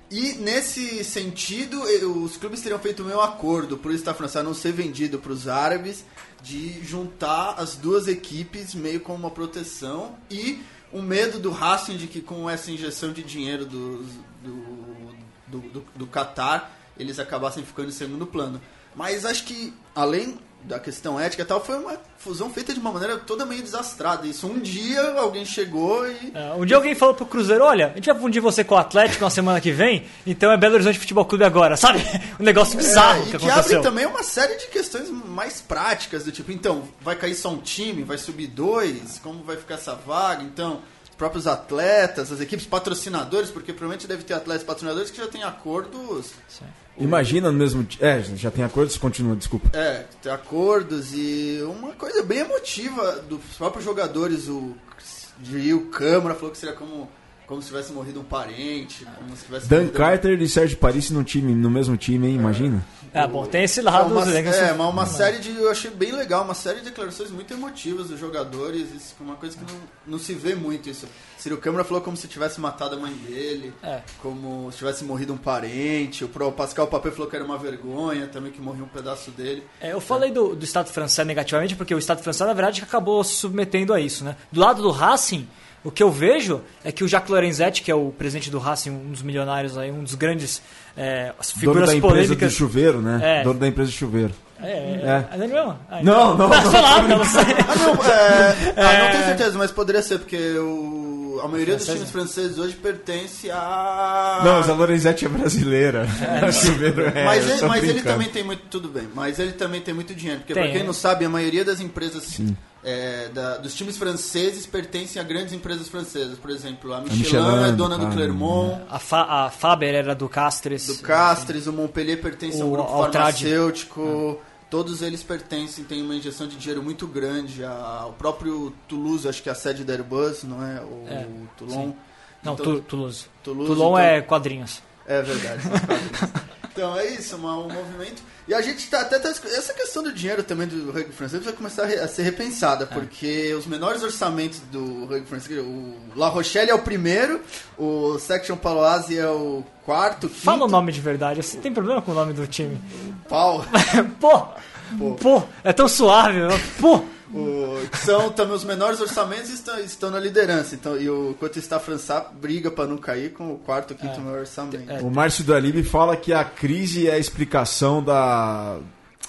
E nesse sentido, os clubes teriam feito o meu acordo para o Stade Français não ser vendido para os árabes, de juntar as duas equipes meio como uma proteção e o medo do Racing de que com essa injeção de dinheiro do, do, do, do, do Qatar eles acabassem ficando em segundo plano. Mas acho que, além da questão ética e tal, foi uma fusão feita de uma maneira toda meio desastrada. Isso um dia alguém chegou e. É, um dia alguém falou pro Cruzeiro: olha, a gente vai fundir você com o Atlético na semana que vem, então é Belo Horizonte Futebol Clube agora, sabe? Um negócio bizarro é, que, que aconteceu. abre também uma série de questões mais práticas, do tipo, então, vai cair só um time, vai subir dois, como vai ficar essa vaga, então. Os próprios atletas, as equipes patrocinadores, porque provavelmente deve ter atletas patrocinadores que já têm acordos Sim Imagina no mesmo. É, já tem acordos? Continua, desculpa. É, tem acordos e uma coisa bem emotiva dos próprios jogadores. O, de o Câmara falou que seria como como se tivesse morrido um parente, como se tivesse Dan Carter um... e Sérgio Paris no time, no mesmo time, hein? Imagina. É, bom, tem esse lado. Uma, é, uma, uma série de, eu achei bem legal, uma série de declarações muito emotivas dos jogadores, isso, uma coisa que não, não se vê muito isso. Ciro Câmara falou como se tivesse matado a mãe dele, é. como se tivesse morrido um parente. O Pascal Papel falou que era uma vergonha também, que morreu um pedaço dele. É, eu falei do, do Estado francês negativamente, porque o Estado francês, na verdade, acabou se submetendo a isso, né? Do lado do Racing, o que eu vejo é que o Jacques Lorenzetti, que é o presidente do Racing, um dos milionários aí, um dos grandes é, figuras Dono da polêmicas. empresa de chuveiro, né? É. Dono da empresa de chuveiro. É, é. é. é mesmo? Ah, não, não. Não, não, não, não, sei. Ah, não, é, ah, não tenho certeza, mas poderia ser, porque o, a maioria dos times franceses hoje pertence a. Não, mas a Lorenzetti é brasileira. É, chuveiro é, mas ele, mas ele também tem muito. Tudo bem, mas ele também tem muito dinheiro. Porque, tem, pra quem não sabe, a maioria das empresas. Sim é, da, dos times franceses pertencem a grandes empresas francesas. Por exemplo, a Michelin, a Michelin é dona do Clermont. A, Fa, a, Faber era do Castres. Do Castres, o Montpellier pertence ao grupo farmacêutico. Ah. Todos eles pertencem, tem uma injeção de dinheiro muito grande. ao próprio Toulouse, acho que é a sede da Airbus, não é? O, é, Toulon. Não, então, Toulouse. Toulouse. Toulon então, é quadrinhos. É verdade, são quadrinhos. então é isso, um movimento e a gente tá até. Tá, essa questão do dinheiro também do rugby francês vai começar a ser repensada, é. porque os menores orçamentos do rugby francês. O La Rochelle é o primeiro, o Section Paloise é o quarto. Quinto. Fala o nome de verdade, você tem problema com o nome do time? Pau. Pô! Pô, Pô é tão suave, pô! O, são também os menores orçamentos estão, estão na liderança. Então, e o quanto está Françá briga para não cair com o quarto, quinto é. maior orçamento. É. O Márcio do Alibe fala que a crise é a explicação da.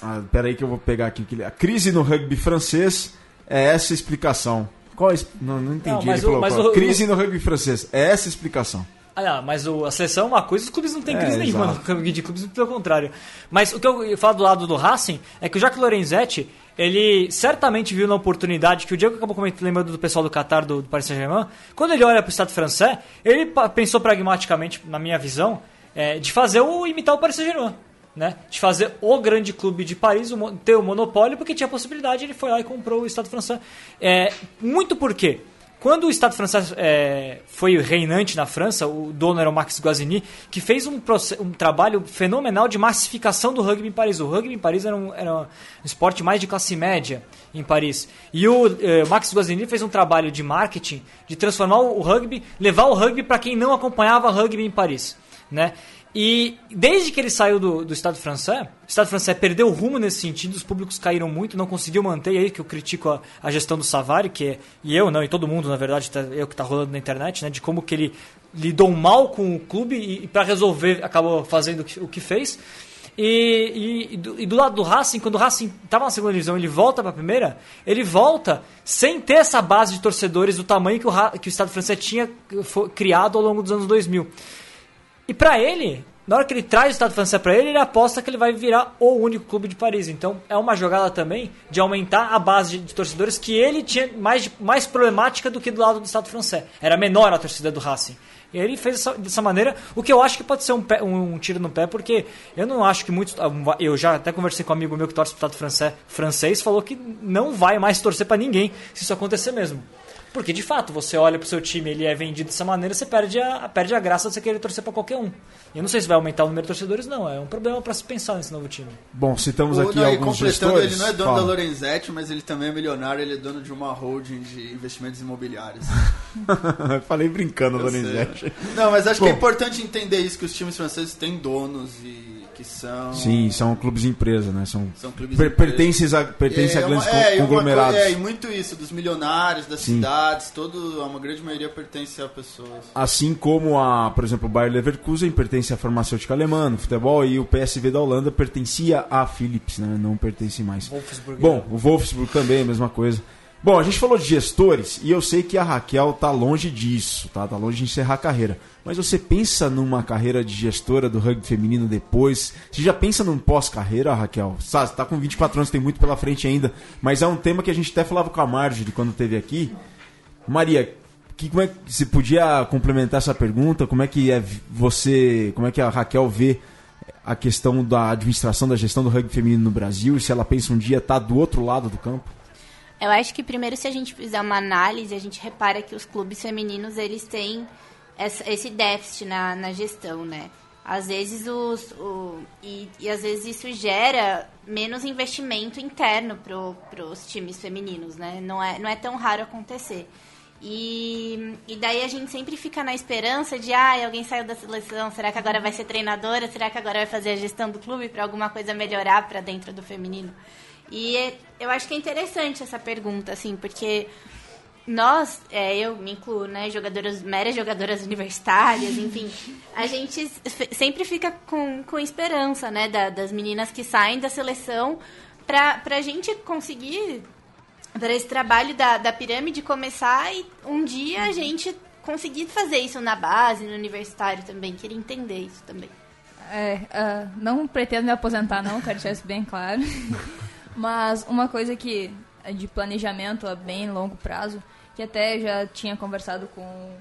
Ah, peraí que eu vou pegar aqui. A crise no rugby francês é essa explicação. Qual é, não, não entendi. Não, Ele falou, o, crise no rugby francês. É essa a explicação. Ah, mas o, a seleção é uma coisa, os clubes não têm crise é, nenhuma no de clubes, pelo contrário. Mas o que eu falo do lado do Racing é que o Jacques Lorenzetti, ele certamente viu na oportunidade que o Diego acabou comentando, lembrando do pessoal do Qatar, do, do Paris Saint-Germain, quando ele olha para o Estado francês, ele pensou pragmaticamente, na minha visão, é, de fazer o imitar o Paris Saint-Germain. Né, de fazer o grande clube de Paris ter o monopólio, porque tinha possibilidade, ele foi lá e comprou o Estado francês. É, muito por quê? Quando o Estado francês é, foi reinante na França, o dono era o Max Guazzini, que fez um, um, trabalho fenomenal de massificação do rugby em Paris. O rugby em Paris era um, era um esporte mais de classe média em Paris. E o eh, Max Guazzini fez um trabalho de marketing, de transformar o rugby, levar o rugby para quem não acompanhava rugby em Paris. Né? E desde que ele saiu do, do Estado francês, o Estado francês perdeu o rumo nesse sentido, os públicos caíram muito, não conseguiu manter, e aí que eu critico a, a gestão do Savary, que é, e eu não, e todo mundo, na verdade, tá, eu que está rolando na internet, né, de como que ele lidou mal com o clube e, e para resolver acabou fazendo o que, o que fez. E, e, e, do, e, do, lado do Racing, quando o Racing estava na segunda divisão, ele volta para a primeira, ele volta sem ter essa base de torcedores do tamanho que o, que o Estado francês tinha criado ao longo dos anos 2000. E para ele, na hora que ele traz o Estado francês para ele, ele aposta que ele vai virar o único clube de Paris. Então é uma jogada também de aumentar a base de, torcedores que ele tinha mais, mais problemática do que do lado do Estado francês. Era menor a torcida do Racing. E ele fez dessa, dessa maneira, o que eu acho que pode ser um, pé, um, um, tiro no pé, porque eu não acho que muitos. Eu já até conversei com um amigo meu que torce pro Estado francês, francês falou que não vai mais torcer para ninguém se isso acontecer mesmo. Porque, de fato, você olha pro seu time ele é vendido dessa maneira, você perde a, perde a graça de você querer torcer para qualquer um. Eu não sei se vai aumentar o número de torcedores, não. É um problema para se pensar nesse novo time. Bom, citamos aqui não, alguns gestores. Ele não é dono Fala. da Lorenzetti, mas ele também é milionário. Ele é dono de uma holding de investimentos imobiliários. Falei brincando, Eu Lorenzetti. Não, mas acho Bom. que é importante entender isso, que os times franceses têm donos e que são... Sim, são clubes empresa, né? São, são clubes per, pertencem a, pertencem é, a grandes é, conglomerados. É, e muito isso, dos milionários, das Sim. cidades, todo, uma grande maioria pertence a pessoas. Assim como, a, por exemplo, o Bayer Leverkusen pertence à farmacêutica alemã no futebol e o PSV da Holanda pertencia à Philips, né? Não pertence mais. Bom, o Wolfsburg também, a mesma coisa. Bom, a gente falou de gestores e eu sei que a Raquel tá longe disso, tá? Tá longe de encerrar a carreira. Mas você pensa numa carreira de gestora do rugby feminino depois? Você já pensa num pós-carreira, Raquel? Você tá com 24 anos, tem muito pela frente ainda, mas é um tema que a gente até falava com a Marjorie quando teve aqui. Maria, que, como é que você podia complementar essa pergunta? Como é que é você, como é que a Raquel vê a questão da administração, da gestão do rugby feminino no Brasil e se ela pensa um dia estar tá do outro lado do campo? Eu acho que primeiro se a gente fizer uma análise, a gente repara que os clubes femininos, eles têm esse déficit na, na gestão, né? Às vezes os... O, e, e às vezes isso gera menos investimento interno para os times femininos, né? Não é, não é tão raro acontecer. E, e daí a gente sempre fica na esperança de, ah, alguém saiu da seleção, será que agora vai ser treinadora? Será que agora vai fazer a gestão do clube para alguma coisa melhorar para dentro do feminino? E eu acho que é interessante essa pergunta, assim, porque nós, é, eu me incluo, né, jogadoras, meras jogadoras universitárias, enfim, a gente sempre fica com, com esperança, né, da, das meninas que saem da seleção para a gente conseguir, para esse trabalho da, da pirâmide começar e um dia a gente conseguir fazer isso na base, no universitário também, queria entender isso também. É, uh, não pretendo me aposentar não, quero deixar isso bem claro. Mas uma coisa que é de planejamento a bem longo prazo, que até já tinha conversado com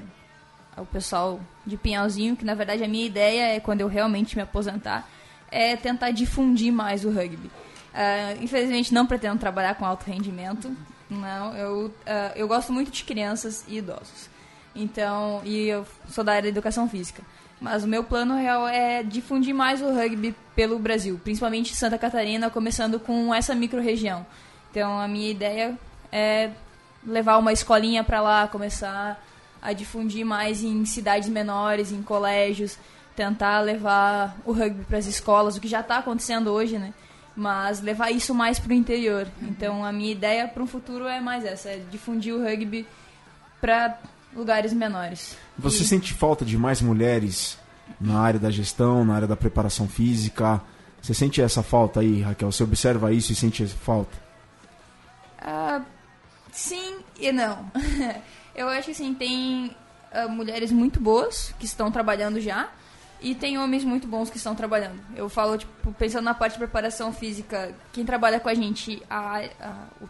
o pessoal de Pinhalzinho, que na verdade a minha ideia é quando eu realmente me aposentar, é tentar difundir mais o rugby. Uh, infelizmente não pretendo trabalhar com alto rendimento, não. Eu, uh, eu gosto muito de crianças e idosos. Então, e eu sou da área da educação física. Mas o meu plano real é difundir mais o rugby pelo Brasil, principalmente Santa Catarina, começando com essa microrregião. Então a minha ideia é levar uma escolinha para lá, começar a difundir mais em cidades menores, em colégios, tentar levar o rugby para as escolas, o que já está acontecendo hoje, né? Mas levar isso mais para o interior. Então a minha ideia para um futuro é mais essa, é difundir o rugby para lugares menores. Você e... sente falta de mais mulheres na área da gestão, na área da preparação física? Você sente essa falta aí, Raquel? Você observa isso e sente falta? Uh, sim e não. Eu acho que assim, tem uh, mulheres muito boas que estão trabalhando já e tem homens muito bons que estão trabalhando. Eu falo, tipo, pensando na parte de preparação física, quem trabalha com a gente, a, a, o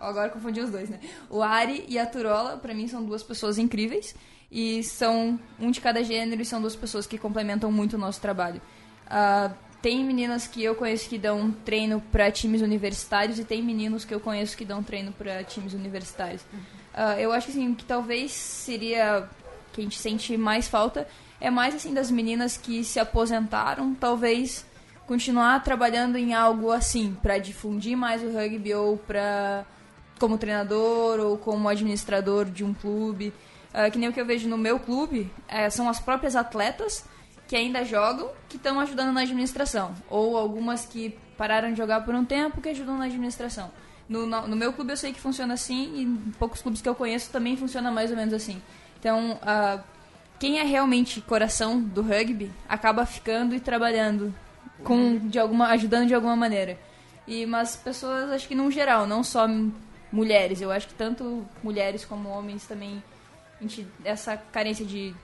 Agora confundi os dois, né? O Ari e a Turola, para mim, são duas pessoas incríveis. E são um de cada gênero e são duas pessoas que complementam muito o nosso trabalho. Uh, tem meninas que eu conheço que dão treino para times universitários e tem meninos que eu conheço que dão treino para times universitários. Uh, eu acho assim, que talvez seria que a gente sente mais falta é mais assim das meninas que se aposentaram, talvez continuar trabalhando em algo assim para difundir mais o rugby ou para como treinador ou como administrador de um clube. Uh, que nem o que eu vejo no meu clube, é, são as próprias atletas que ainda jogam que estão ajudando na administração. Ou algumas que pararam de jogar por um tempo que ajudam na administração. No, no, no meu clube eu sei que funciona assim e em poucos clubes que eu conheço também funciona mais ou menos assim. Então, uh, quem é realmente coração do rugby acaba ficando e trabalhando com de alguma ajudando de alguma maneira. E mas pessoas acho que no geral, não só mulheres. Eu acho que tanto mulheres como homens também, gente, essa carência de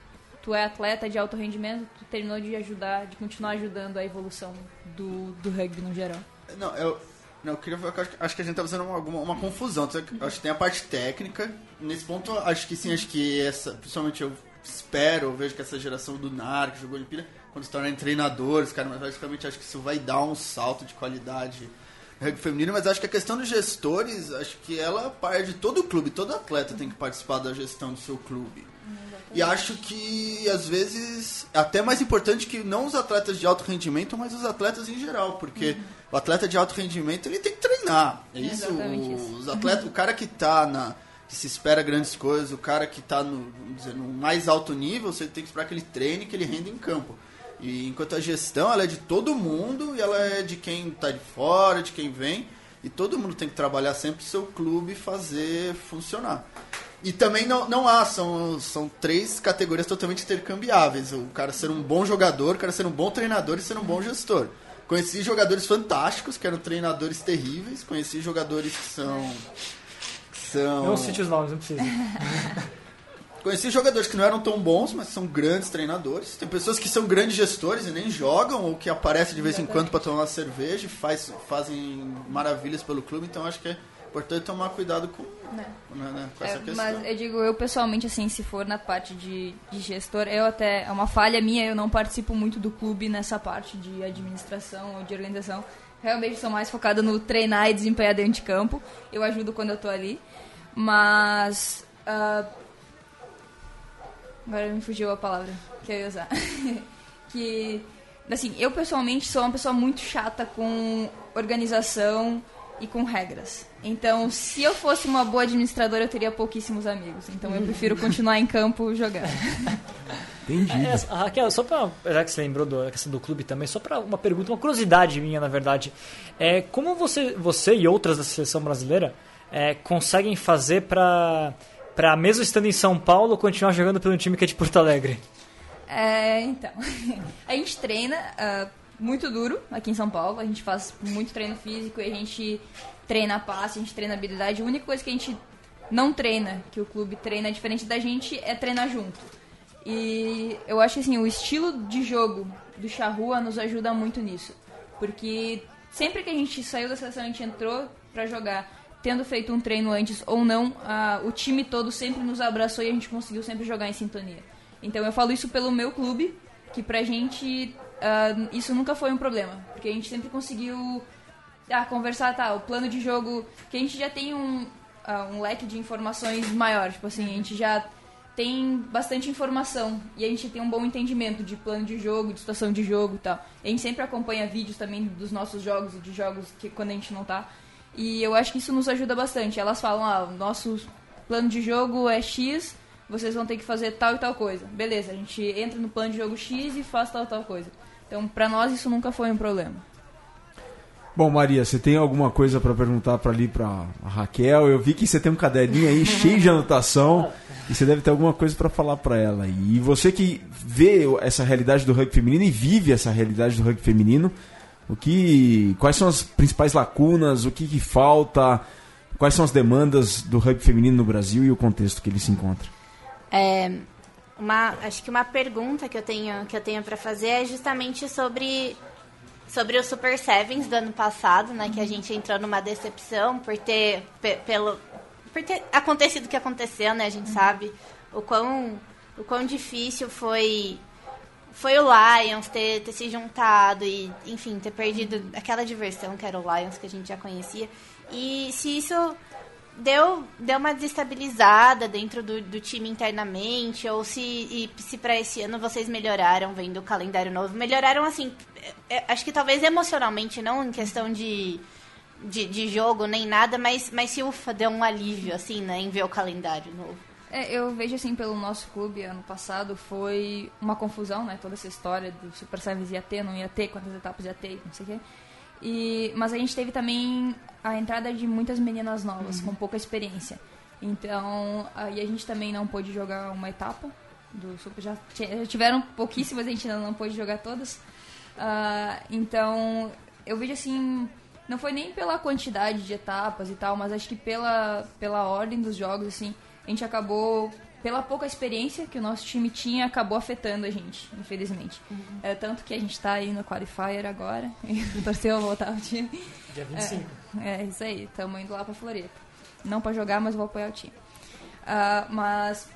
tu é atleta de alto rendimento, tu terminou de ajudar, de continuar ajudando a evolução do, do rugby no geral. Não, eu, não, eu queria acho que a gente tá fazendo uma, uma, uma confusão. Acho que tem a parte técnica. Nesse ponto, acho que sim, acho que essa, principalmente eu espero, eu vejo que essa geração do NAR, que jogou Olimpíada, quando se tornarem treinadores, cara, mas basicamente acho que isso vai dar um salto de qualidade rugby feminino, mas acho que a questão dos gestores, acho que ela parte de todo o clube, todo atleta tem que participar da gestão do seu clube. E acho que às vezes até mais importante que não os atletas de alto rendimento, mas os atletas em geral, porque uhum. o atleta de alto rendimento ele tem que treinar. É isso. Os atletas, o cara que está na que se espera grandes coisas, o cara que está no, dizer, no mais alto nível, você tem que esperar que ele treine, que ele renda em campo. E enquanto a gestão ela é de todo mundo e ela é de quem está de fora, de quem vem. E todo mundo tem que trabalhar sempre o seu clube e fazer funcionar. E também não, não há, são, são três categorias totalmente intercambiáveis. O cara ser um bom jogador, o cara ser um bom treinador e ser um bom gestor. Conheci jogadores fantásticos, que eram treinadores terríveis. Conheci jogadores que são. Que são... Não cite os nomes, não precisa. Conheci jogadores que não eram tão bons, mas são grandes treinadores. Tem pessoas que são grandes gestores e nem jogam, ou que aparecem de vez em quando para tomar uma cerveja e faz, fazem maravilhas pelo clube. Então acho que é importante tomar cuidado com, né. Né, né, com essa é, questão. Mas eu digo, eu pessoalmente, assim, se for na parte de, de gestor, eu até. É uma falha minha, eu não participo muito do clube nessa parte de administração ou de organização. Realmente sou mais focada no treinar e desempenhar dentro de campo. Eu ajudo quando eu tô ali. Mas. Uh, Agora me fugiu a palavra que eu ia usar. que, assim, eu pessoalmente sou uma pessoa muito chata com organização e com regras. Então, se eu fosse uma boa administradora, eu teria pouquíssimos amigos. Então, eu prefiro continuar em campo jogando. Entendi. É, Raquel, só pra. Já que você lembrou da questão do clube também, só para uma pergunta, uma curiosidade minha, na verdade. É, como você, você e outras da seleção brasileira é, conseguem fazer para para mesmo estando em São Paulo, continuar jogando pelo time que é de Porto Alegre? É, então, a gente treina uh, muito duro aqui em São Paulo, a gente faz muito treino físico e a gente treina passe, a gente treina habilidade. A única coisa que a gente não treina, que o clube treina diferente da gente, é treinar junto. E eu acho que assim, o estilo de jogo do Charrua nos ajuda muito nisso. Porque sempre que a gente saiu da seleção, a gente entrou para jogar tendo feito um treino antes ou não, o time todo sempre nos abraçou e a gente conseguiu sempre jogar em sintonia. Então eu falo isso pelo meu clube, que pra gente uh, isso nunca foi um problema, porque a gente sempre conseguiu ah, conversar, tá, o plano de jogo, que a gente já tem um, uh, um leque de informações maior, tipo assim, a gente já tem bastante informação e a gente tem um bom entendimento de plano de jogo, de situação de jogo e tal. A gente sempre acompanha vídeos também dos nossos jogos e de jogos que quando a gente não tá. E eu acho que isso nos ajuda bastante. Elas falam, ah, nosso plano de jogo é X, vocês vão ter que fazer tal e tal coisa. Beleza, a gente entra no plano de jogo X e faz tal e tal coisa. Então, pra nós isso nunca foi um problema. Bom, Maria, você tem alguma coisa para perguntar para ali para Raquel? Eu vi que você tem um caderninho aí cheio de anotação e você deve ter alguma coisa para falar para ela. E você que vê essa realidade do rugby feminino e vive essa realidade do rugby feminino, o que, quais são as principais lacunas? O que, que falta? Quais são as demandas do rugby feminino no Brasil e o contexto que ele se encontra? É, uma, acho que uma pergunta que eu tenho que eu tenho para fazer é justamente sobre sobre o Super Sevens do ano passado, né, que a gente entrou numa decepção por ter pelo por ter acontecido o que aconteceu, né? A gente sabe o quão o quão difícil foi foi o Lions ter, ter se juntado e, enfim, ter perdido aquela diversão que era o Lions, que a gente já conhecia. E se isso deu, deu uma desestabilizada dentro do, do time internamente, ou se, e, se para esse ano vocês melhoraram vendo o calendário novo. Melhoraram, assim, é, é, acho que talvez emocionalmente, não em questão de, de, de jogo nem nada, mas, mas se ufa, deu um alívio, assim, né, em ver o calendário novo. É, eu vejo assim pelo nosso clube ano passado foi uma confusão, né? Toda essa história do Super Sevens ia ter, não ia ter, quantas etapas ia ter, não sei o quê. E, mas a gente teve também a entrada de muitas meninas novas, uhum. com pouca experiência. Então, aí a gente também não pôde jogar uma etapa do Super. Já, tiveram pouquíssimas, a gente ainda não pôde jogar todas. Uh, então, eu vejo assim, não foi nem pela quantidade de etapas e tal, mas acho que pela, pela ordem dos jogos, assim a gente acabou, pela pouca experiência que o nosso time tinha, acabou afetando a gente, infelizmente. Uhum. É, tanto que a gente está aí no Qualifier agora, torceu a voltar ao time. Dia 25. É, é isso aí, estamos indo lá para Floripa. Não para jogar, mas vou apoiar o time. Uh, mas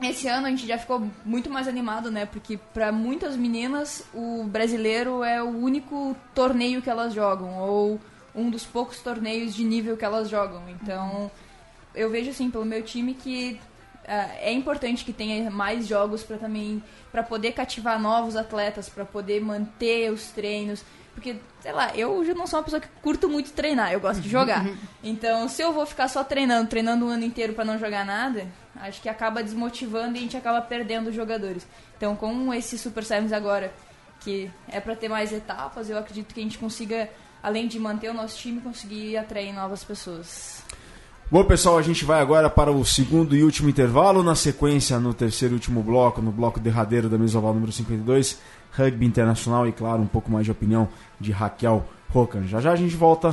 esse ano a gente já ficou muito mais animado, né? Porque para muitas meninas o brasileiro é o único torneio que elas jogam ou um dos poucos torneios de nível que elas jogam. Então, eu vejo assim pelo meu time que uh, é importante que tenha mais jogos para também para poder cativar novos atletas, para poder manter os treinos, porque sei lá, eu já não sou uma pessoa que curto muito treinar, eu gosto de jogar. Então, se eu vou ficar só treinando, treinando o ano inteiro para não jogar nada, acho que acaba desmotivando e a gente acaba perdendo os jogadores. Então, com esse Super Sevens agora, que é para ter mais etapas. Eu acredito que a gente consiga, além de manter o nosso time, conseguir atrair novas pessoas. Bom, pessoal, a gente vai agora para o segundo e último intervalo. Na sequência, no terceiro e último bloco, no bloco derradeiro da Mesoval número 52, rugby internacional e, claro, um pouco mais de opinião de Raquel Rocan. Já já a gente volta.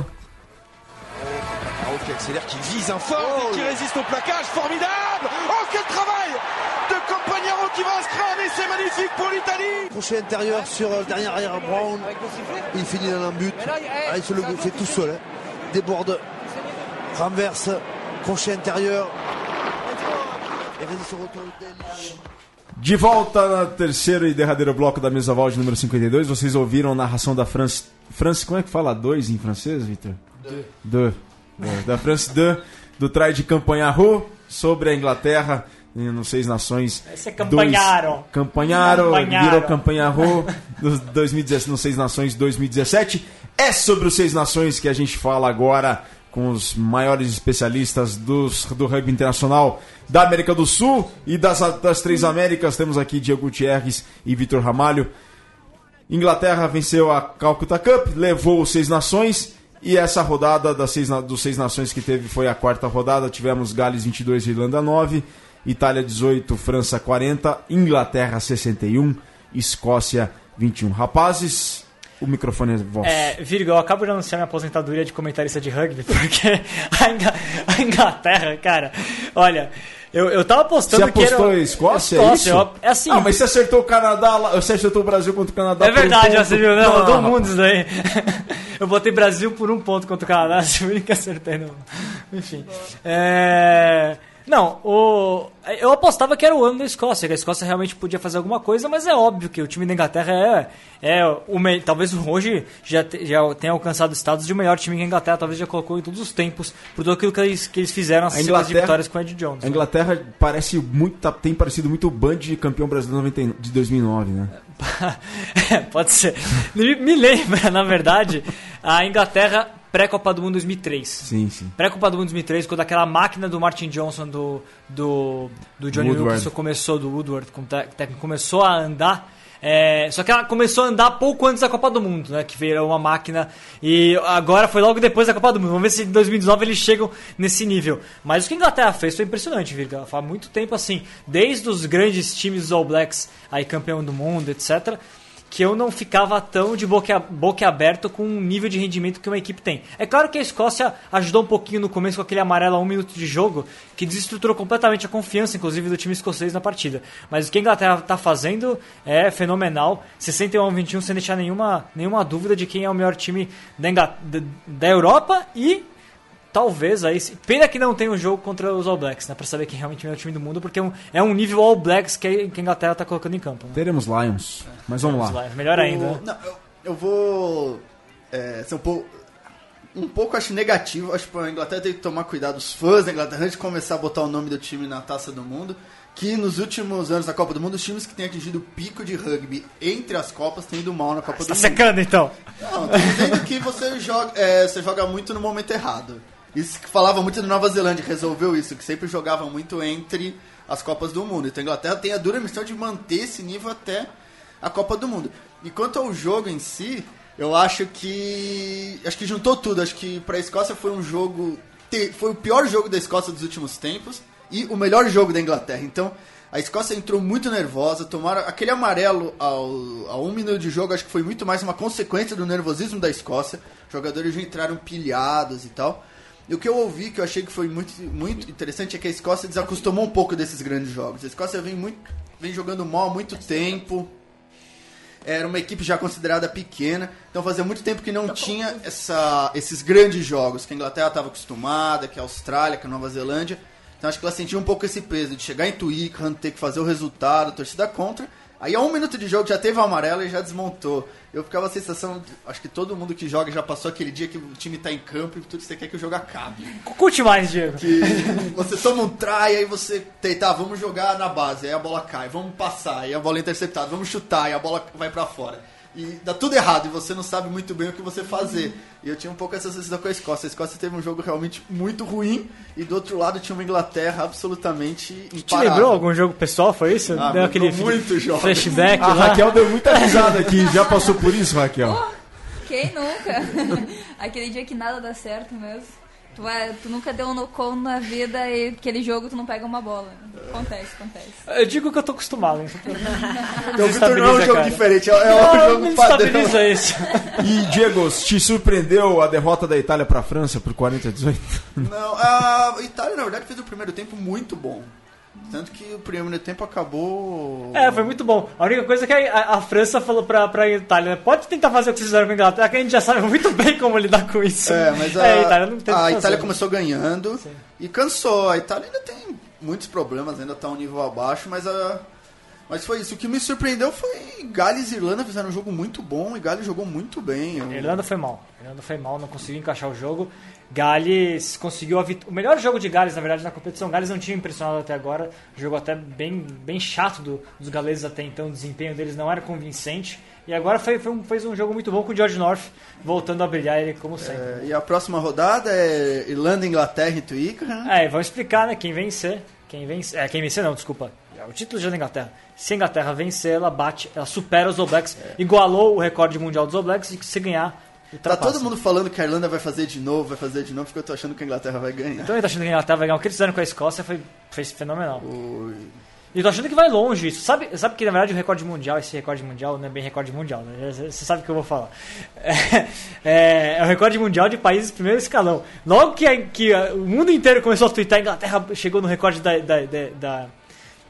Oh, qui accélère, qui vise un fort oh. qui résiste au plaquage. Formidable Oh, quel travail de Campagnaro qui va inscrire un essai magnifique pour l'Italie Crochet intérieur sur le dernier arrière Brown. Il finit dans un but. Ah, il se le fait tout seul. Hein. Déborde renverse, crochet intérieur. De volta no terceiro e derradeiro bloco da mesa Val de número 52, vocês ouviram a narração da France. France, como é que fala dois em francês, Victor? De. De. Da France 2, do trai de Campanharro sobre a Inglaterra no Seis Nações. Esse é Campanharo. Campanharo, virou Campanharro no, 2017, no Seis Nações 2017. É sobre os Seis Nações que a gente fala agora com os maiores especialistas dos, do rugby internacional da América do Sul e das, das três Américas. Temos aqui Diego Gutierrez e Vitor Ramalho. Inglaterra venceu a Calcutta Cup, levou os Seis Nações e essa rodada das seis, dos Seis Nações que teve foi a quarta rodada. Tivemos Gales 22, Irlanda 9, Itália 18, França 40, Inglaterra 61, Escócia 21. Rapazes, o microfone é vosso. É, Virgo, eu acabo de anunciar minha aposentadoria de comentarista de rugby, porque a Inglaterra, cara, olha, eu, eu tava apostando você que era... Você apostou Escócia, Escócia, é isso? É assim... Ah, mas você acertou o Canadá, você acertou o Brasil contra o Canadá É verdade, um você viu, não, não, todo mundo isso daí. eu botei Brasil por um ponto contra o Canadá, se eu que acertei, não. Enfim. É... Não, o... eu apostava que era o ano da Escócia, que a Escócia realmente podia fazer alguma coisa, mas é óbvio que o time da Inglaterra é, é o me... talvez hoje já, te... já tenha alcançado status de melhor time que a Inglaterra talvez já colocou em todos os tempos, por tudo aquilo que eles, que eles fizeram as vitórias com o Ed Jones. A Inglaterra né? parece muito, tá, tem parecido muito o Band de campeão brasileiro de 2009, né? Pode ser. Me lembra, na verdade, a Inglaterra pré-Copa do Mundo 2003. Sim, sim. Pré-Copa do Mundo 2003, quando aquela máquina do Martin Johnson, do, do, do Johnny Wilkinson começou, do Woodward, com técnico, começou a andar. É, só que ela começou a andar pouco antes da Copa do Mundo, né? Que virou uma máquina. E agora foi logo depois da Copa do Mundo. Vamos ver se em 2019 eles chegam nesse nível. Mas o que a Inglaterra fez foi impressionante, Virga. Faz muito tempo assim. Desde os grandes times dos All Blacks, aí campeão do mundo, etc que eu não ficava tão de boca, boca aberto com o nível de rendimento que uma equipe tem. É claro que a Escócia ajudou um pouquinho no começo com aquele amarelo a um minuto de jogo, que desestruturou completamente a confiança, inclusive, do time escocês na partida. Mas o que a Inglaterra está fazendo é fenomenal. 61 a 21 sem deixar nenhuma, nenhuma dúvida de quem é o melhor time da, da Europa e talvez aí. Pena que não tem um jogo contra os All Blacks, né? Pra saber quem realmente é o time do mundo, porque é um, é nível All Blacks que, a Inglaterra tá colocando em campo. Né? Teremos Lions. Mas vamos Teremos lá. Lions. Melhor ainda. O, não, eu, eu, vou. É, ser um pouco. Um pouco acho negativo, acho que a Inglaterra tem que tomar cuidado, os fãs da Inglaterra, antes de começar a botar o nome do time na taça do mundo, que nos últimos anos da Copa do Mundo, os times que têm atingido o pico de rugby entre as Copas têm ido mal na Copa ah, do tá Mundo. Tá secando então? Não, tô dizendo que você joga, é, você joga muito no momento errado. Isso que falava muito da Nova Zelândia, resolveu isso, que sempre jogava muito entre as Copas do Mundo. Então a Inglaterra tem a dura missão de manter esse nível até a Copa do Mundo. E quanto ao jogo em si, eu acho que. Acho que juntou tudo. Acho que para a Escócia foi um jogo. Foi o pior jogo da Escócia dos últimos tempos e o melhor jogo da Inglaterra. Então, a Escócia entrou muito nervosa, tomaram aquele amarelo ao, a um minuto de jogo, acho que foi muito mais uma consequência do nervosismo da Escócia. Jogadores já entraram pilhados e tal. E o que eu ouvi, que eu achei que foi muito, muito interessante, é que a Escócia desacostumou um pouco desses grandes jogos. A Escócia vem, muito, vem jogando mal há muito tempo. Era uma equipe já considerada pequena. Então fazia muito tempo que não tinha essa, esses grandes jogos. Que a Inglaterra estava acostumada, que a Austrália, que a Nova Zelândia. Então acho que ela sentiu um pouco esse peso de chegar em Twickenham, ter que fazer o resultado, torcida contra. Aí a um minuto de jogo já teve o amarelo e já desmontou. Eu ficava a sensação, acho que todo mundo que joga já passou aquele dia que o time tá em campo e tudo você quer que o jogo acabe. Curte mais, Diego. Que você toma um try, aí você tá, vamos jogar na base, aí a bola cai, vamos passar, aí a bola é interceptada, vamos chutar, aí a bola vai para fora. E dá tudo errado e você não sabe muito bem o que você fazer. E eu tinha um pouco essa sensação com a Escócia. A Escócia teve um jogo realmente muito ruim e do outro lado tinha uma Inglaterra absolutamente imparável. Te lembrou algum jogo pessoal, foi isso? Ah, deu aquele muito jogo. flashback A lá. Raquel deu muita risada aqui. Já passou por isso, Raquel? Quem nunca? Aquele dia que nada dá certo mesmo. Tu, vai, tu nunca deu um no na vida e aquele jogo tu não pega uma bola. Acontece, acontece. Eu digo que eu tô acostumado. Então, o Vitor não é um jogo cara. diferente, é é Não, um jogo padrão. estabiliza isso. E, Diego, te surpreendeu a derrota da Itália para a França por 40 a 18? Não, a Itália, na verdade, fez o primeiro tempo muito bom. Tanto que o primeiro tempo acabou. É, foi muito bom. A única coisa é que a, a França falou pra, pra Itália, né? pode tentar fazer o que vocês fizeram com a Inglaterra, que a gente já sabe muito bem como lidar com isso. É, mas a, É, a Itália a. Itália começou ganhando e cansou. A Itália ainda tem muitos problemas, ainda tá um nível abaixo, mas a. Mas foi isso. O que me surpreendeu foi Gales e Irlanda fizeram um jogo muito bom e Gales jogou muito bem. Eu- Irlanda foi mal. Irlanda foi mal, não conseguiu encaixar o jogo. Gales conseguiu a vit... o melhor jogo de Gales, na verdade, na competição. Gales não tinha impressionado até agora. Jogo até bem, bem chato do- dos galeses até então. O desempenho deles não era convincente. E agora foi, foi um- fez um jogo muito bom com o George North voltando a brilhar ele como sempre. É, e a próxima rodada é Irlanda, Inglaterra e Twickenham. É, vamos explicar, né? Quem vencer. Quem vencer. É, quem vencer não, desculpa. É o título já da Inglaterra. Se a Inglaterra vencer, ela bate, ela supera os All Blacks, igualou o recorde mundial dos All Blacks e se ganhar, Tá todo mundo falando que a Irlanda vai fazer de novo, vai fazer de novo, porque eu tô achando que a Inglaterra vai ganhar. Então eu tô achando que a Inglaterra vai ganhar. O que eles fizeram com a Escócia foi, foi fenomenal. E eu tô achando que vai longe isso. Sabe, sabe que na verdade o recorde mundial, esse recorde mundial não é bem recorde mundial, né? Você sabe o que eu vou falar. É, é o recorde mundial de países primeiro escalão. Logo que, a- que a- o mundo inteiro começou a twittar, a Inglaterra chegou no recorde da, da, da, da,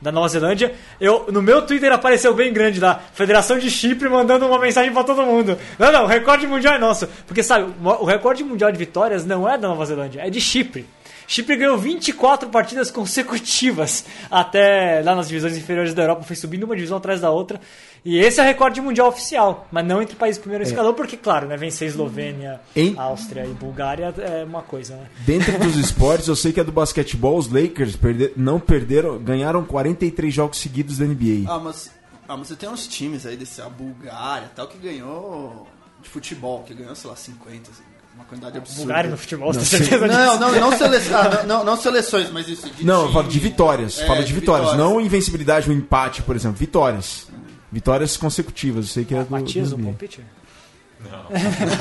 da Nova Zelândia, eu, no meu Twitter apareceu bem grande lá, Federação de Chipre mandando uma mensagem pra todo mundo. Não, não, o recorde mundial é nosso. Porque sabe, o recorde mundial de vitórias não é da Nova Zelândia, é de Chipre. Chipre ganhou 24 partidas consecutivas até lá nas divisões inferiores da Europa, foi subindo uma divisão atrás da outra. E esse é o recorde mundial oficial, mas não entre países primeiro escalão, porque, claro, né, vencer Eslovênia, Em- Áustria e Bulgária é uma coisa, né? Dentro dos esportes, eu sei que é do basquetebol, os Lakers perde- não perderam, ganharam 43 jogos seguidos da NBA. Ah, mas, ah, mas você tem uns times aí desse, a Bulgária tal, que ganhou de futebol, que ganhou, sei lá, 50, assim, uma quantidade absurda. Bulgária no futebol, Não, certeza Não, não, não, sele- ah, não, não, não seleções, mas isso de Não, eu falo de vitórias. É, falo de de vitórias. vitórias. Não invencibilidade ou empate, por exemplo. Vitórias. Vitórias consecutivas. Eu sei que é do. Matias, do o NBA. palpite?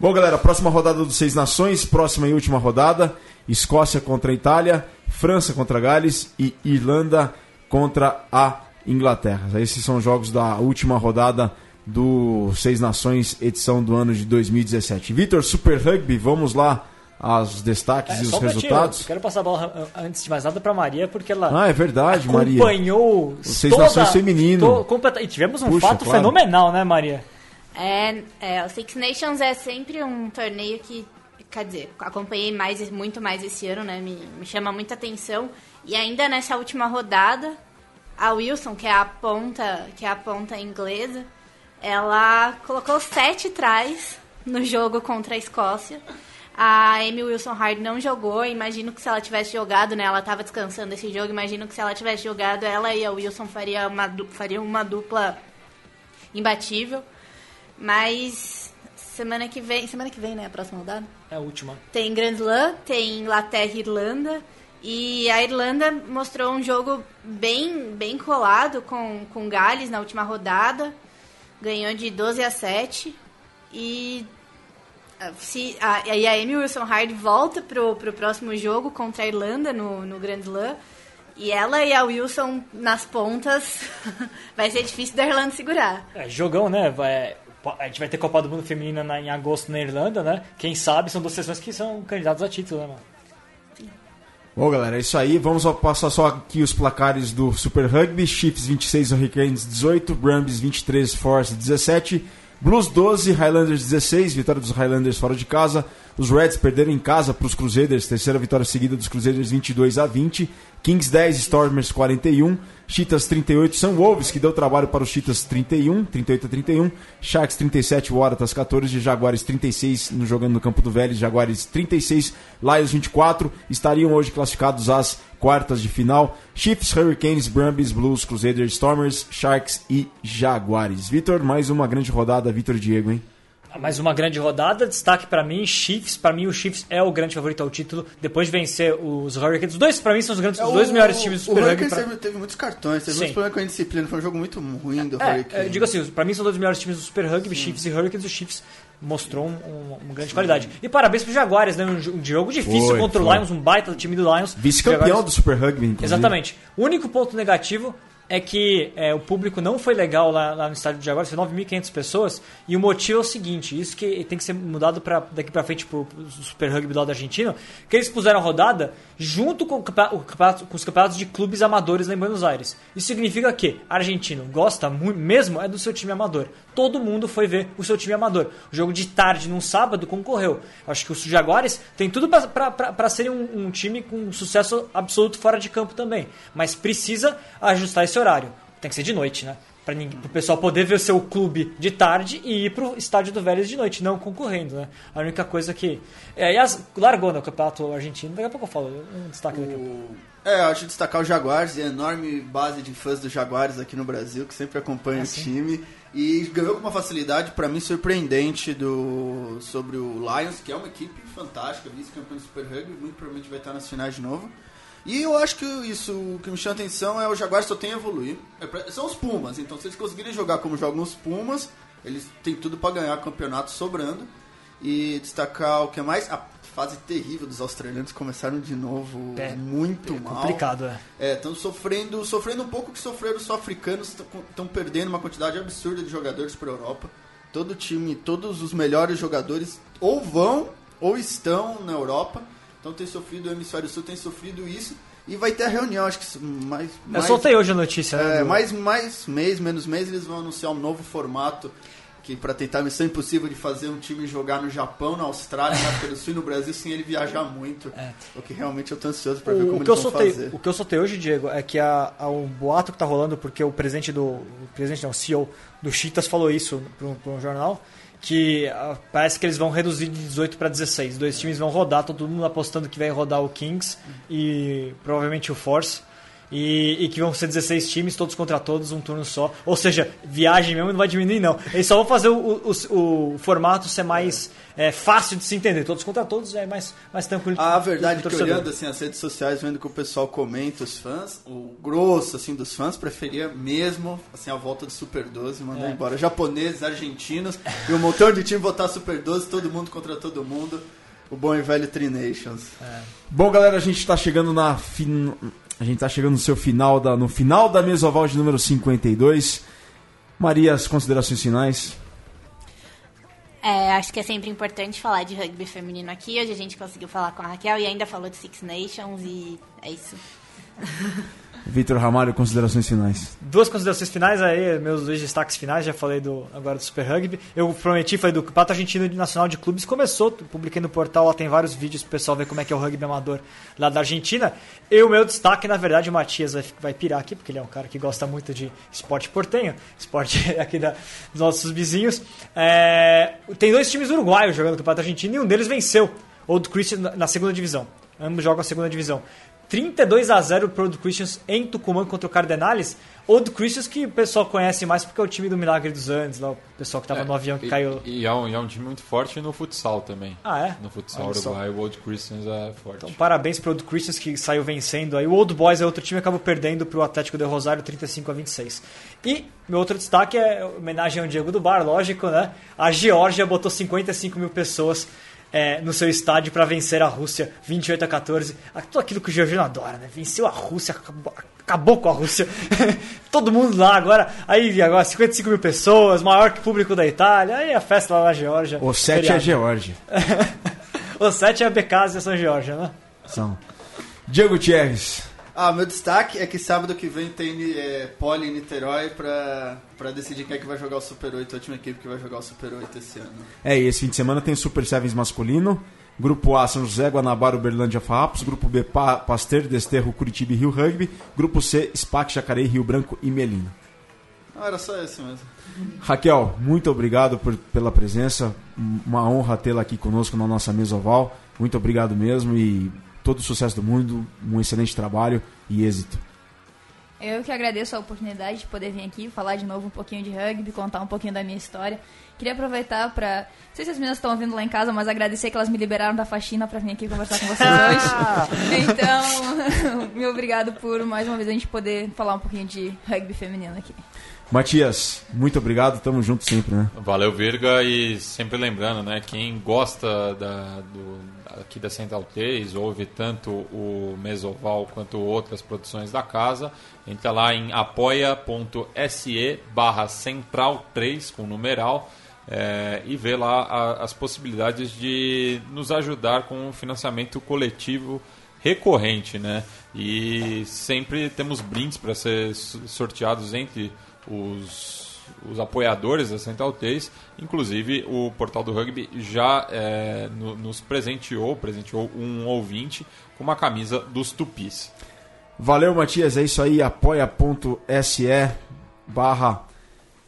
Bom, galera, próxima rodada dos Seis Nações, próxima e última rodada: Escócia contra a Itália, França contra Gales e Irlanda contra a Inglaterra. Esses são os jogos da última rodada do Seis Nações, edição do ano de 2017. Vitor, Super Rugby, vamos lá aos destaques É, e os resultados. eu Quero passar a bola ah, antes de mais nada pra Maria, porque ela Ah, é verdade, Maria. acompanhou Os Seis Nações feminino. to- completa- e tivemos um Puxa, fato claro. fenomenal, né, Maria? É, é, o Six Nations é sempre um torneio que, quer dizer, acompanhei mais, muito mais esse ano, né? Me, me chama muita atenção. E ainda nessa última rodada, a Wilson, que é a ponta, que é a ponta inglesa, ela colocou sete trás no jogo contra a Escócia. A Amy Wilson Hard não jogou, imagino que se ela tivesse jogado, né, ela estava descansando esse jogo, imagino que se ela tivesse jogado, ela e a Wilson faria uma, du- fariam uma dupla imbatível. Mas semana que vem, semana que vem, né, a próxima rodada? É a última. Tem Grand Slam, tem Inglaterra e Irlanda. E a Irlanda mostrou um jogo bem, bem colado com, com Gales na última rodada. Ganhou de 12 a 7. E, ah, se, a, e a Amy Wilson Hard volta pro, pro próximo jogo contra a Irlanda no, no Grand Slam. E ela e a Wilson nas pontas vai ser difícil da Irlanda segurar. É, jogão, né? Vai- a gente vai ter Copa do Mundo Feminina na- em agosto na Irlanda, né? Quem sabe são duas sessões que são candidatos a título, né, mano? Bom, galera, é isso aí. Vamos passar só aqui os placares do Super Rugby. Chiefs 26, Hurricanes 18, Brumbies 23, Force 17, Blues 12, Highlanders 16, vitória dos Highlanders fora de casa, Os Reds perderam em casa para os Crusaders, terceira vitória seguida dos Crusaders 22 a 20. Kings 10, Stormers 41. Cheetahs 38, São Wolves, que deu trabalho para os Cheetahs 31, 38 a 31. Sharks 37, Waratahs 14. Jaguares 36, no, jogando no Campo do Velho. Jaguares 36, Lions 24. Estariam hoje classificados às quartas de final. Chiefs, Hurricanes, Brumbies, Blues, Crusaders, Stormers, Sharks e Jaguares. Vitor, mais uma grande rodada, Vitor Diego, hein? Mais uma grande rodada, destaque para mim, Chiefs, para mim o Chiefs é o grande favorito ao título, depois de vencer os Hurricanes. Os dois, para mim, são os, grandes, é, os dois melhores times do Super Rugby. O Hurricanes pra... teve, muitos cartões, teve Sim. muitos problemas com a disciplina, foi um jogo muito ruim do é, Hurricanes. É, digo assim, para mim são dois melhores times do Super Rugby, Sim. Chiefs e Hurricanes, o Chiefs mostrou um, um, uma grande Sim. qualidade. E parabéns pro Jaguares, né? Um, um jogo difícil foi, contra foi. o Lions, um baita time do Lions. Vice-campeão do Super Rugby, inclusive. Exatamente. O único ponto negativo é que é, o público não foi legal lá, lá no estádio de Jaguares, foi 9.500 pessoas, e o motivo é o seguinte, isso que tem que ser mudado pra, daqui para frente pro, Super Rugby da Argentina, que eles puseram a rodada junto com, o com os campeonatos de clubes amadores lá em Buenos Aires. Isso significa que argentino gosta muito, mesmo é do seu time amador. Todo mundo foi ver o seu time amador. O jogo de tarde, num sábado, concorreu. Acho que os Jaguares tem tudo para serem um, um time com sucesso absoluto fora de campo também, mas precisa ajustar esse horário. Tem que ser de noite, né? Para o pessoal poder ver o seu clube de tarde e ir pro estádio do Vélez de noite, não concorrendo, né? A única coisa que. É, aliás, largou no campeonato argentino, daqui a pouco eu falo, um destaque daqui a pouco. É, eu acho destacar o Jaguares e a enorme base de fãs do Jaguares aqui no Brasil, que sempre acompanha ah, o time. E ganhou com uma facilidade, para mim, surpreendente do, sobre o Lions, que é uma equipe fantástica, vice-campeão do Super Rugby, muito provavelmente vai estar nas finais de novo. E eu acho que isso o que me chama atenção é o Jaguar só tem a evoluir. É pra, são os Pumas, então se eles conseguirem jogar como jogam os Pumas, eles têm tudo para ganhar campeonato sobrando. E destacar o que mais? A fase terrível dos australianos começaram de novo é, muito é mal. Complicado, é. Estão é, sofrendo, sofrendo um pouco que sofreram os africanos, estão perdendo uma quantidade absurda de jogadores para a Europa. Todo time, todos os melhores jogadores ou vão ou estão na Europa. Então tem sofrido, o Hemisfério Sul tem sofrido isso. E vai ter a reunião, acho que mais. Eu soltei hoje a notícia, né? É, mais, mais mês, menos mês, eles vão anunciar um novo formato que para tentar a missão impossível de fazer um time jogar no Japão, na Austrália, na África do Sul e no Brasil sem ele viajar muito. É. O que realmente eu tô ansioso para ver como o que eles eu soltei, fazer. O que eu soltei hoje, Diego, é que a, a, o boato que tá rolando, porque o presidente do. O presidente não, o CEO do Cheetahs falou isso para um jornal que uh, parece que eles vão reduzir de 18 para 16. Dois times vão rodar, todo mundo apostando que vai rodar o Kings e provavelmente o Force. E, e, que vão ser 16 times, todos contra todos, um turno só. Ou seja, viagem mesmo não vai diminuir, não. Eles só vão fazer o, o, o formato ser mais é, fácil de se entender. Todos contra todos é mais, mais tranquilo. A verdade é que olhando assim, as redes sociais, vendo que o pessoal comenta os fãs, o grosso assim, dos fãs preferia mesmo assim, a volta do Super 12 mandar é. embora. Japoneses, argentinos e um montão de time votar Super 12, todo mundo contra todo mundo. O bom e velho Tri Nations. É. Bom, galera, a gente está chegando na fin... A gente está chegando no seu final da, no final da mesoval de número 52. Maria, as considerações finais? É, acho que é sempre importante falar de rugby feminino aqui. Hoje a gente conseguiu falar com a Raquel e ainda falou de Six Nations e é isso. Vitor Ramalho, considerações finais. Duas considerações finais aí, meus dois destaques finais, já falei do agora do Super Rugby. Eu prometi, foi do Pato Argentino Nacional de Clubes, começou, publiquei no portal, lá tem vários vídeos pro pessoal ver como é que é o rugby amador lá da Argentina. E o meu destaque, na verdade, o Matias vai, vai pirar aqui, porque ele é um cara que gosta muito de esporte portenho, esporte aqui da, dos nossos vizinhos. É, tem dois times uruguaios jogando no Campeonato Argentino e um deles venceu, o do Christian na segunda divisão. Ambos jogam a segunda divisão. 32 a 0 pro Old Christians em Tucumã contra o Cardenales. Old Christians que o pessoal conhece mais porque é o time do Milagre dos Andes, lá, o pessoal que tava é, no avião que e, caiu. E é, um, é um time muito forte no futsal também. Ah, é? No futsal uruguai, o Old Christians é forte. Então, parabéns pro Old Christians que saiu vencendo aí. O Old Boys é outro time que acabou perdendo pro Atlético de Rosário 35 a 26. E meu outro destaque é homenagem ao Diego do Bar, lógico, né? A Geórgia botou 55 mil pessoas é, no seu estádio para vencer a Rússia 28 a 14. Tudo aquilo que o Georgiano adora, né? Venceu a Rússia, acabou, acabou com a Rússia. Todo mundo lá agora. Aí agora 55 mil pessoas, maior que público da Itália. Aí a festa lá na Geórgia. O 7 é a Geórgia. o 7 é a Becasa e a São Geórgia, né? São. Diego Thierres. Ah, meu destaque é que sábado que vem tem é, Poli em Niterói pra, pra decidir quem é que vai jogar o Super 8, a última equipe que vai jogar o Super 8 esse ano. É, e esse fim de semana tem Super Sevens masculino. Grupo A, São José, Guanabara, Uberlândia, Farrapos. Grupo B, pa Pasteur, Desterro, Curitiba e Rio Rugby. Grupo C, SPAC, Jacareí, Rio Branco e Melina. Não, era só esse mesmo. Raquel, muito obrigado por, pela presença. Uma honra tê-la aqui conosco na nossa mesa oval. Muito obrigado mesmo e todo o sucesso do mundo, um excelente trabalho e êxito. Eu que agradeço a oportunidade de poder vir aqui falar de novo um pouquinho de rugby, contar um pouquinho da minha história. Queria aproveitar para, não sei se as meninas estão ouvindo lá em casa, mas agradecer que elas me liberaram da faxina para vir aqui conversar com vocês hoje. então, me obrigado por mais uma vez a gente poder falar um pouquinho de rugby feminino aqui. Matias, muito obrigado, tamo junto sempre, né? Valeu, Virga, e sempre lembrando, né, quem gosta da, do, aqui da Central 3, ouve tanto o Mesoval quanto outras produções da casa, entra lá em apoia.se barra central 3 com numeral é, e vê lá a, as possibilidades de nos ajudar com o financiamento coletivo recorrente, né? E sempre temos brindes para ser sorteados entre os, os apoiadores da Central 3. Inclusive, o Portal do Rugby já é, no, nos presenteou, presenteou um ouvinte com uma camisa dos Tupis. Valeu, Matias. É isso aí. apoia.se barra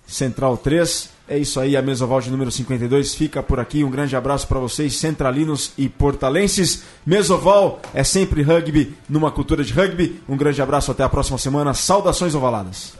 Central 3. É isso aí, a mesa oval de número 52 fica por aqui. Um grande abraço para vocês, centralinos e portalenses. Mesoval é sempre rugby numa cultura de rugby. Um grande abraço, até a próxima semana. Saudações ovaladas.